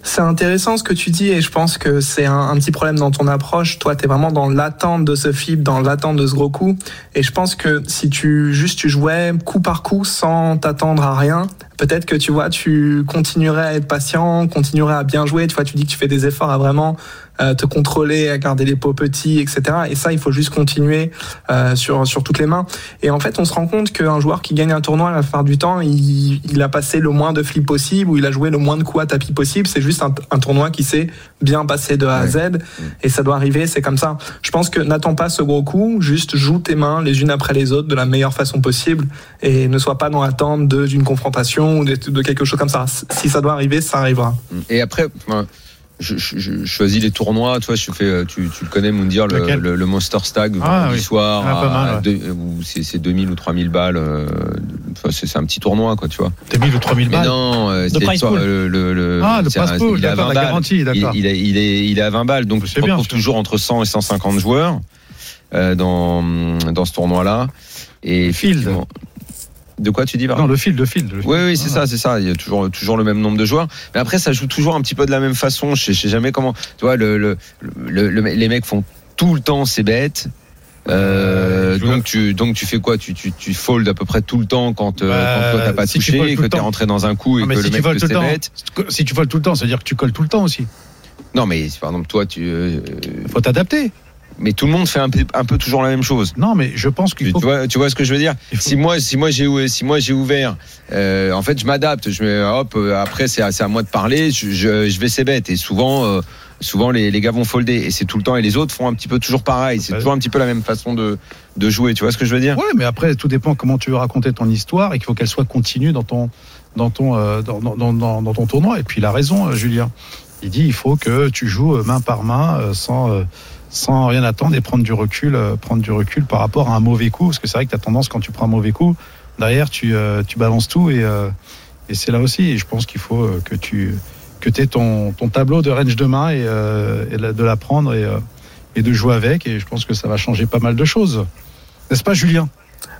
C'est intéressant ce que tu dis et je pense que c'est un, petit problème dans ton approche. Toi, tu es vraiment dans l'attente de ce flip, dans l'attente de ce gros coup. Et je pense que si tu juste tu jouais coup par coup sans t'attendre à rien, peut-être que tu vois, tu continuerais à être patient, continuerais à bien jouer. Tu vois, tu dis que tu fais des efforts à vraiment te contrôler, à garder les pots petits, etc. Et ça, il faut juste continuer euh, sur sur toutes les mains. Et en fait, on se rend compte qu'un joueur qui gagne un tournoi à la fin du temps, il, il a passé le moins de flips possible ou il a joué le moins de coups à tapis possible. C'est juste un, un tournoi qui s'est bien passé de A à Z et ça doit arriver. C'est comme ça. Je pense que n'attends pas ce gros coup, juste joue tes mains les unes après les autres de la meilleure façon possible et ne sois pas dans l'attente d'une confrontation ou de, de quelque chose comme ça. Si ça doit arriver, ça arrivera. Et après, je, je- je choisis les tournois. Toi, je fais, euh, tu, tu le connais, Moundir, le, Lequel le, le Monster Stag Ah, vendredi oui. soir, Ah, ouais. c'est c'est 2000 ou 3000 balles. euh, Enfin, c'est un petit tournoi, quoi, tu vois. T'es 1000 ou 3000 Mais balles. non, euh, c'est le, le, le- Ah, le pool, il d'accord, 20 la balles. garantie, Il, d'accord. il est, il, est, il est à 20 balles, donc je C'est te bien, retrouve ça. toujours entre 100 et 150 joueurs euh, dans, dans ce tournoi-là. Et Field. De quoi tu dis, pardon Non, le field, le field. le field. oui, oui, c'est Ah. ça, c'est ça. Il y a toujours, toujours le même nombre de joueurs. Mais après, ça joue toujours un petit peu de la même façon. Je sais, je sais jamais comment. Tu vois, le, le, le- le- les mecs font tout le temps ces bêtes. Euh, Euh, donc tu donc tu fais quoi? Tu, tu tu fold à peu près tout le temps quand, euh, Bah, quand toi t'as pas si tu touché tout que t'es rentré dans un coup et Non, que si le tu mec te le bête. si tu voles tout le temps, ça veut dire que tu colles tout le temps aussi. Non mais par exemple toi tu Faut t'adapter. Mais tout le monde fait un peu un peu toujours la même chose. Non, mais je pense qu'il faut. tu vois, tu vois ce que je veux dire faut- Si moi, si moi j'ai, si moi j'ai ouvert, euh, en fait, je m'adapte. Je hop, euh, après c'est à, moi de parler. Je, je, je vais c'est bête et souvent, euh, souvent les, les gars vont folder et c'est tout le temps et les autres font un petit peu toujours pareil. C'est Bah, toujours un petit peu la même façon de de jouer. Tu vois ce que je veux dire? Ouais, mais après, tout dépend comment tu veux raconter ton histoire et qu'il faut qu'elle soit continue dans ton, dans ton, euh, dans, dans, dans, dans- ton tournoi. Et puis, il a raison, Julien. Il dit il faut que tu joues main par main sans, sans rien attendre et prendre du recul, euh, prendre du recul par rapport à un mauvais coup. Parce que c'est vrai que tu as tendance, quand tu prends un mauvais coup, derrière, tu, euh, tu balances tout et, euh, et c'est là aussi. Et je pense qu'il faut euh, que tu que aies ton, ton tableau de range de main et, euh, et la- de l'apprendre et, et de jouer avec. Et je pense que ça va changer pas mal de choses. N'est-ce pas, Julien?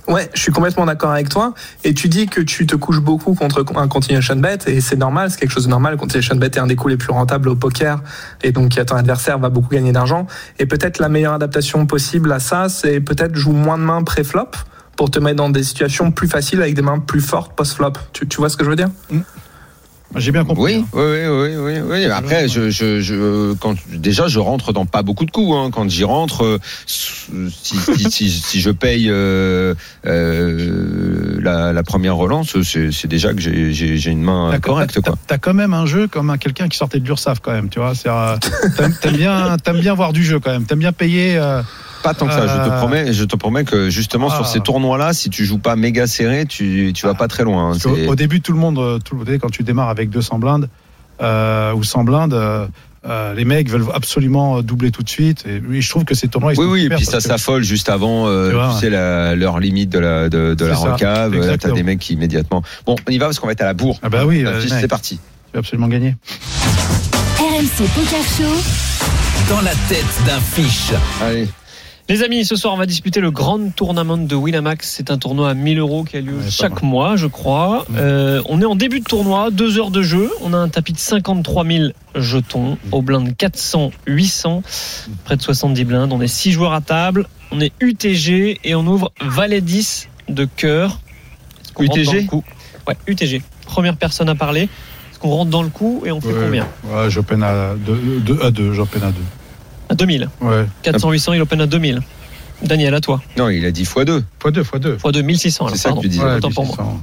Ouais, je suis complètement d'accord avec toi. Et tu dis que tu te couches beaucoup contre un continuation bet, et c'est normal, c'est quelque chose de normal. Continuation bet est un des coups les plus rentables au poker, et donc ton adversaire va beaucoup gagner d'argent. Et peut-être la meilleure adaptation possible à ça, c'est peut-être jouer moins de mains pré-flop pour te mettre dans des situations plus faciles avec des mains plus fortes post-flop. Tu, tu vois ce que je veux dire? J'ai bien compris. Oui, oui, oui, oui, oui, oui. Après, je, je, je, quand déjà, je rentre dans pas beaucoup de coups. Hein. Quand j'y rentre, euh, si, si, si, si je paye euh, euh, la, la première relance, c'est déjà que j'ai- une main correcte, t'as- quand même un jeu comme un quelqu'un qui sortait de l'URSAF quand même, tu vois. T'aimes bien, t'aimes bien voir du jeu quand même. T'aimes bien payer. Pas tant que ça. Je te Euh, promets, je te promets que justement Ah. sur ces tournois-là, si tu joues pas méga serré, tu, tu vas pas très loin. hein. au début, tout le monde, euh, tout le quand tu démarres avec 200 blindes euh, ou 100 blindes, euh, Euh, les mecs veulent absolument doubler tout de suite. Et oui, je trouve que ces tournois, ils Oui, sont oui, et puis ça s'affole juste avant, euh, Tu vois, tu sais, la- leur limite de la, de, de la recave. euh, T'as des mecs qui immédiatement. Bon, on y va parce qu'on va être à la bourre. Ah bah oui, euh, c'est parti. tu vas absolument gagner. RMC Poker Show. Dans la tête d'un fiche. Allez. Les amis, ce soir, on va disputer le Grand Tournament de Winamax. C'est un tournoi à 1000 euros qui a lieu Ouais, chaque mois, je crois. Euh, on est en début de tournoi, deux heures de jeu. On a un tapis de 53 000 jetons, au blind 400, 800, près de 70 blindes. On est 6 joueurs à table. On est UTG et on ouvre Valet 10 de cœur. UTG? Ouais, UTG. Première personne à parler. Est-ce qu'on rentre dans le coup et on fait Ouais. combien Ouais, j'open à 2, à 2, j'open à 2. À 2000. Ouais. 400, 800, il open à 2000. Daniel, à toi. Non, il a dit x2. Fois 2, fois 2. Fois 2, 1600. alors, C'est ça que pardon. tu disais. Autant pour moi.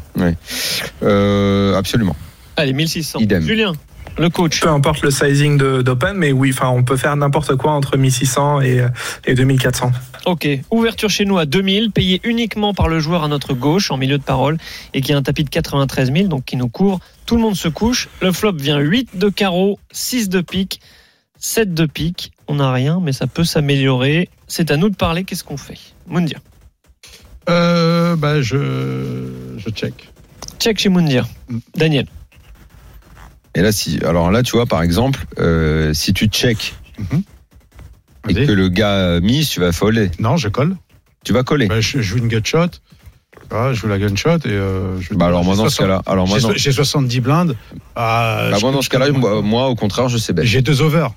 Euh, absolument. Allez, 1600. Idem. Julien, le coach. Peu importe le sizing d'Open, mais oui, enfin, on peut faire n'importe quoi entre 1600 et, et 2400. Ok, ouverture chez nous à 2000, payé uniquement par le joueur à notre gauche en milieu de parole et qui a un tapis de 93 000, donc qui nous couvre. Tout le monde se couche. Le flop vient 8 de carreau, 6 de pique, 7 de pique. On n'a rien, mais ça peut s'améliorer. C'est à nous de parler. Qu'est-ce qu'on fait? Moundir. Euh, bah, je, je check. Check chez Moundir. Mm. Daniel. Et là, si, alors là, tu vois, par exemple, euh, si tu check et Vas-y. que le gars mise, tu vas folder. Non, je colle. Tu vas coller. Bah, je, je joue une gutshot. Ah, je joue la gunshot et euh, je Bah alors moi j'ai dans ce 60 cas-là, alors moi j'ai non. so- J'ai 70 blindes. Ah, Bah, moi dans ce cas-là, moi, au contraire, je sais bet. J'ai deux overs.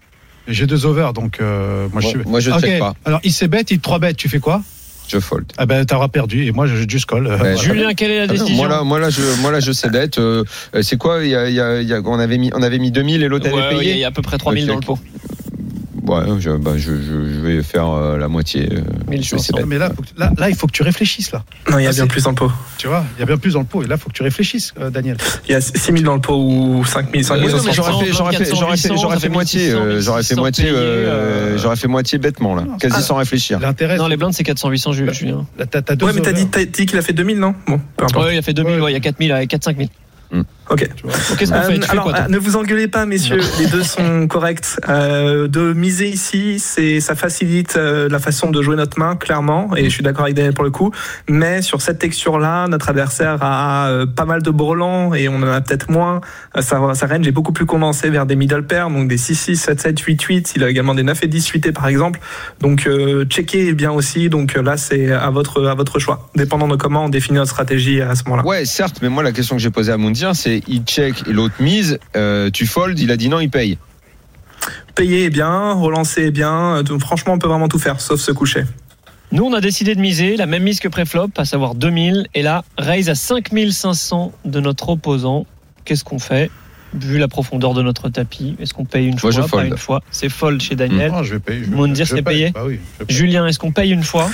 J'ai deux overs, donc euh, moi, je Moi- suis. moi, je Ok, check pas. Alors il s'est bête, il trois bêtes. Tu fais quoi? Je fold. Ah ben t'auras perdu et moi je juste colle. Euh, Ouais, voilà. Julien, quelle est la Ah non, décision? moi là, moi là, je, moi là, je sais bet. Euh, euh, c'est quoi il y a, il y a- il y a- on avait mis, on avait mis 2000 et l'autre Ouais, avait ouais, payé. Il y a à peu près 3000 Ok. dans le pot. Ouais, je, bah, je, je, je vais faire euh, la moitié. euh, je vais 1500. essayer bet. Mais là, faut que- là, là, il faut que tu réfléchisses là. Non, il y a Ah, bien plus dans le pot. Tu vois, il y a bien plus dans le pot et là, il faut que tu réfléchisses, euh, Daniel. Il y a 6000 dans le pot ou 5000, Oui, 5000. non, mais j'aurais fait, moitié, euh, j'aurais fait moitié, euh, j'aurais fait moitié bêtement là, Non, quasi ah. sans réfléchir. L'intérêt, Non, les blindes, c'est 400, 800, Ju- Bah, Julien. là, Ouais, mais t'as dit, dit qu'il a fait 2000, non? Bon, peu importe. Ouais, il a fait 2000, Ouais. ouais, il y a 4000, il y a 4 5000. Ok. qu'on Euh, fait? Alors, quoi, euh, ne vous engueulez pas, messieurs, les deux sont corrects. Euh, de miser ici, c'est ça facilite euh, la façon de jouer notre main, clairement, et je suis d'accord avec Daniel pour le coup. Mais sur cette texture-là, notre adversaire a euh, pas mal de brelans et on en a peut-être moins. Euh, sa, sa range est beaucoup plus condensée vers des middle pairs, donc des 6, 6, 7, 7, 8, 8. Il a également des 9 et 10 8 par exemple. Donc euh, checker est bien aussi. Donc euh, là, c'est à votre à votre choix, dépendant de comment on définit notre stratégie à ce moment-là. Ouais, certes, mais moi la question que j'ai posée à Moundir, c'est il check et l'autre mise, euh, tu fold, il a dit non, il paye. Payer est bien, relancer est bien. Donc, franchement, on peut vraiment tout faire, sauf se coucher. Nous, on a décidé de miser la même mise que préflop, à savoir 2000. Et là, raise à 5500 de notre opposant. Qu'est-ce qu'on fait Vu la profondeur de notre tapis, est-ce qu'on paye une fois Moi, je Pas fold. une fois? C'est fold chez Daniel. Non, je vais payer. je vais- c'est paye. payé Bah oui. je paye. Julien, est-ce qu'on paye une fois?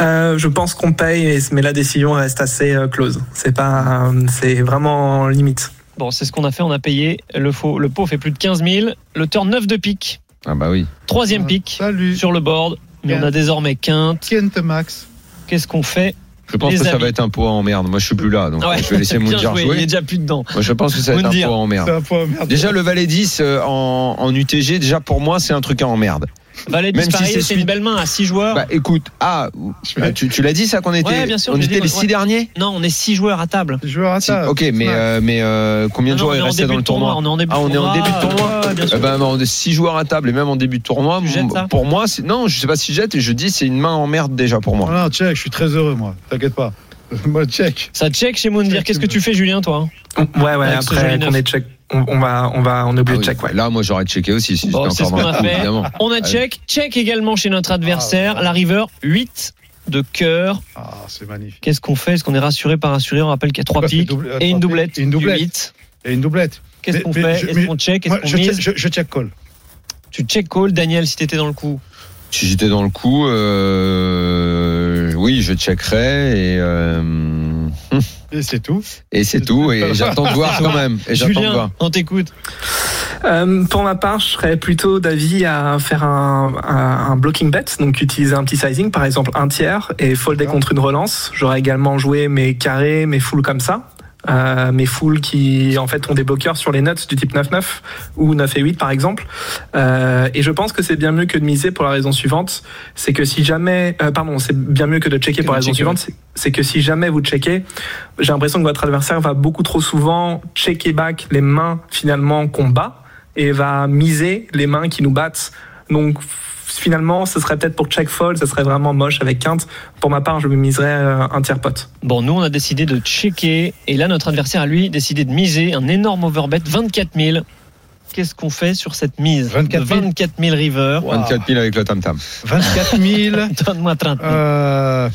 Euh, je pense qu'on paye, mais la décision reste assez euh, close. C'est pas, c'est vraiment limite. Bon, c'est ce qu'on a fait. On a payé. Le, faux, le pot fait plus de 15 000. Le turn 9 de pique. Ah bah oui. Troisième Ah, pique Salut. sur le board. Mais on a Quinte. désormais quinte. Quinte Max. Qu'est-ce qu'on fait? Je pense Les que ça va être un pot en merde. Moi, je suis plus là, donc Ouais, je vais laisser Moundir joué, Il est jouer. déjà plus dedans. Moi, je pense que ça va être un pot en merde. un point merde. Déjà, le valet 10 euh, en, en UTG, déjà pour moi, c'est un truc en merde. Valet Même si disparaît, c'est c'est une belle main à 6 joueurs. Bah écoute, ah, ah, tu, tu l'as dit ça qu'on était, Ouais, bien sûr, on était dit, les ouais. six derniers. non, on est 6 joueurs à table. Joueur à Si, table. ok, mais euh, mais euh, combien Ah de non, joueurs on il est en restait dans le tournoi. tournoi On est en début Ah, de on est en tournoi. début de tournoi. Ouais, bien sûr. Eh ben, non, 6 joueurs à table et même en début de tournoi, Tu jettes mon- ça pour moi, c'est non, je sais pas si je jette, je dis c'est une main en merde déjà pour moi. Non, check, je suis très heureux, moi. T'inquiète pas. Moi, check. Ça check chez Moundir. Qu'est-ce que tu fais, Julien, toi Ouais, ouais. Joli après qu'on est check, on, on va, on va, on est Ah oui, de check. Ouais. Là, moi, j'aurais checké aussi si Bon, j'étais c'est ce qu'on a fait. évidemment. On a Allez. check. Check également chez notre adversaire. Ah, La river, 8 de cœur. Ah, c'est magnifique. Qu'est-ce qu'on fait? Est-ce qu'on est rassuré par rassuré? On rappelle qu'il y a 3 Ouais, piques double- euh, et une trois doublette. et une doublette. du 8. Et une doublette. Qu'est-ce qu'on fait? Est-ce qu'on check? Est-ce je qu'on check, mise? je, je check call. Tu check call, Daniel, si t'étais dans le coup. Si j'étais dans le coup, euh, oui, je checkerais et euh, Et c'est tout. et c'est tout. Et j'attends de voir quand même. Et j'attends de voir. On t'écoute. Euh, pour ma part, je serais plutôt d'avis à faire un, un, un blocking bet, donc utiliser un petit sizing, par exemple un tiers, et folder Ah. contre une relance. J'aurais également joué mes carrés, mes full comme ça. Euh, mes foules qui en fait ont des bloqueurs sur les nuts du type 9-9 ou 9 et 8 par exemple. Euh, et je pense que c'est bien mieux que de miser pour la raison suivante, c'est que si jamais, euh, pardon, c'est bien mieux que de checker Que pour la raison checker, suivante, c'est- c'est que si jamais vous checkez, j'ai l'impression que votre adversaire va beaucoup trop souvent checker back les mains finalement qu'on bat et va miser les mains qui nous battent. Donc finalement, ce serait peut-être pour check fold, ce serait vraiment moche avec quinte. Pour ma part, je me miserais euh, un tiers pot. Bon, nous, on a décidé de checker. Et là, notre adversaire a lui décidé de miser un énorme overbet, 24 000. Qu'est-ce qu'on fait sur cette mise 24 000? 24 000 river. 24 000 avec le tam-tam. 24 000. Donne-moi 30 000. euh,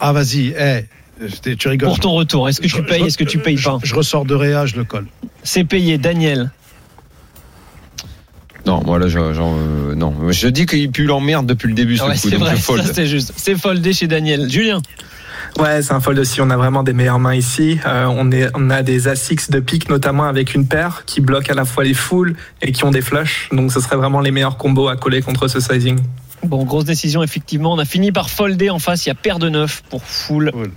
Ah, vas-y, eh, tu- rigoles. Pour ton retour, est-ce que tu Je- payes, je- est-ce que tu payes je- pas Je ressors de Réa, je le colle. C'est payé, Daniel. Non, moi là, genre, euh, non. Je dis qu'il pue l'emmerde depuis le début, ce Ouais, coup, c'est donc vrai, je fold. ça c'est juste. C'est foldé chez Daniel. Julien. Ouais, c'est un fold aussi. On a vraiment des meilleures mains ici. Euh, on, est, on a des As-X de pique, notamment avec une paire qui bloque à la fois les foules et qui ont des flushs. Donc, ce serait vraiment les meilleurs combos à coller contre ce sizing. Bon, grosse décision, effectivement. On a fini par folder en face. Il y a paire de 9 pour full. Boum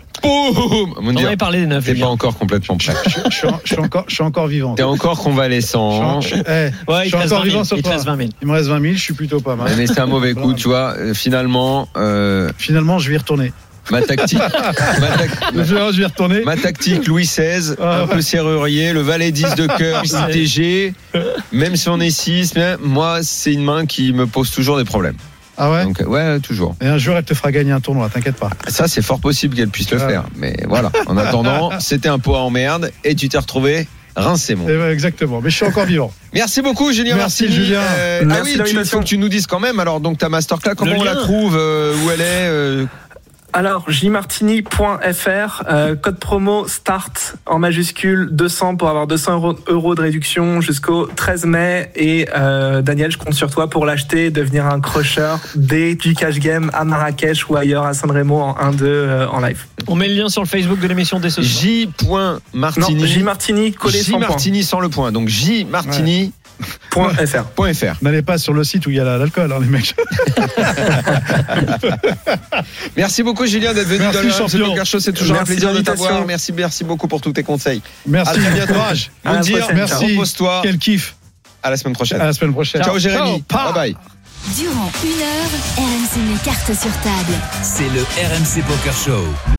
Mon On avait parlé des 9. T'es pas encore complètement prêt. Je, je suis en- je suis encore, je suis encore vivant. T'es encore Je convalescent. suis en- je- eh, Ouais, suis encore 20 000. vivant sur Il te toi. reste 20 000. Il me reste 20 000, je suis plutôt pas mal. Mais c'est un mauvais coup, tu vois. Euh, Finalement, euh, Finalement, je vais y retourner. ma tactique, ma, Je vais je vais y retourner. ma tactique, Louis XVI, Ah un ouais. peu serrurier, le valet 10 de cœur, ITG, même si on est 6, mais moi, c'est une main qui me pose toujours des problèmes. Ah ouais Donc, ouais, toujours. Et un jour, elle te fera gagner un tournoi, t'inquiète pas. Ça, c'est fort possible qu'elle puisse le faire. Mais voilà. En attendant, c'était un pot en merde et tu t'es retrouvé rincé, mon. Eh ben, exactement. Mais je suis encore vivant. Merci beaucoup, Julien Merci, Martini. Julien. Euh, ah oui, l'invitation. faut que tu nous dises quand même. Alors, donc, ta masterclass, comment Le on la trouve euh, Où elle est euh, Alors, jmartini.fr, euh, code promo START en majuscule 200 pour avoir 200 euros, euros de réduction jusqu'au 13 mai. Et euh, Daniel, je compte sur toi pour l'acheter et devenir un crusher dès du cash game à Marrakech ou ailleurs à San Remo en 1-2 euh, en live. On met le lien sur le Facebook de l'émission dès ce soir. J.Martini. Non, jmartini collé J. sans point. Martini sans le point. Donc, jmartini.fr. Point .fr. N'allez pas sur le site où il y a la- l'alcool, hein, les mecs. Merci beaucoup, Julien, d'être venu Merci, dans le champion. Poker Show. C'est toujours Merci un plaisir de t'avoir. Merci, merci beaucoup pour tous tes conseils. À Merci. très bientôt. Courage. À Moundir, prochaine, ciao. repose-toi. Quel kiff. À la semaine prochaine. À la semaine prochaine. Ciao, Jérémy. Ciao. Bye bye. Durant une heure, RMC met cartes sur table. C'est le RMC Poker Show.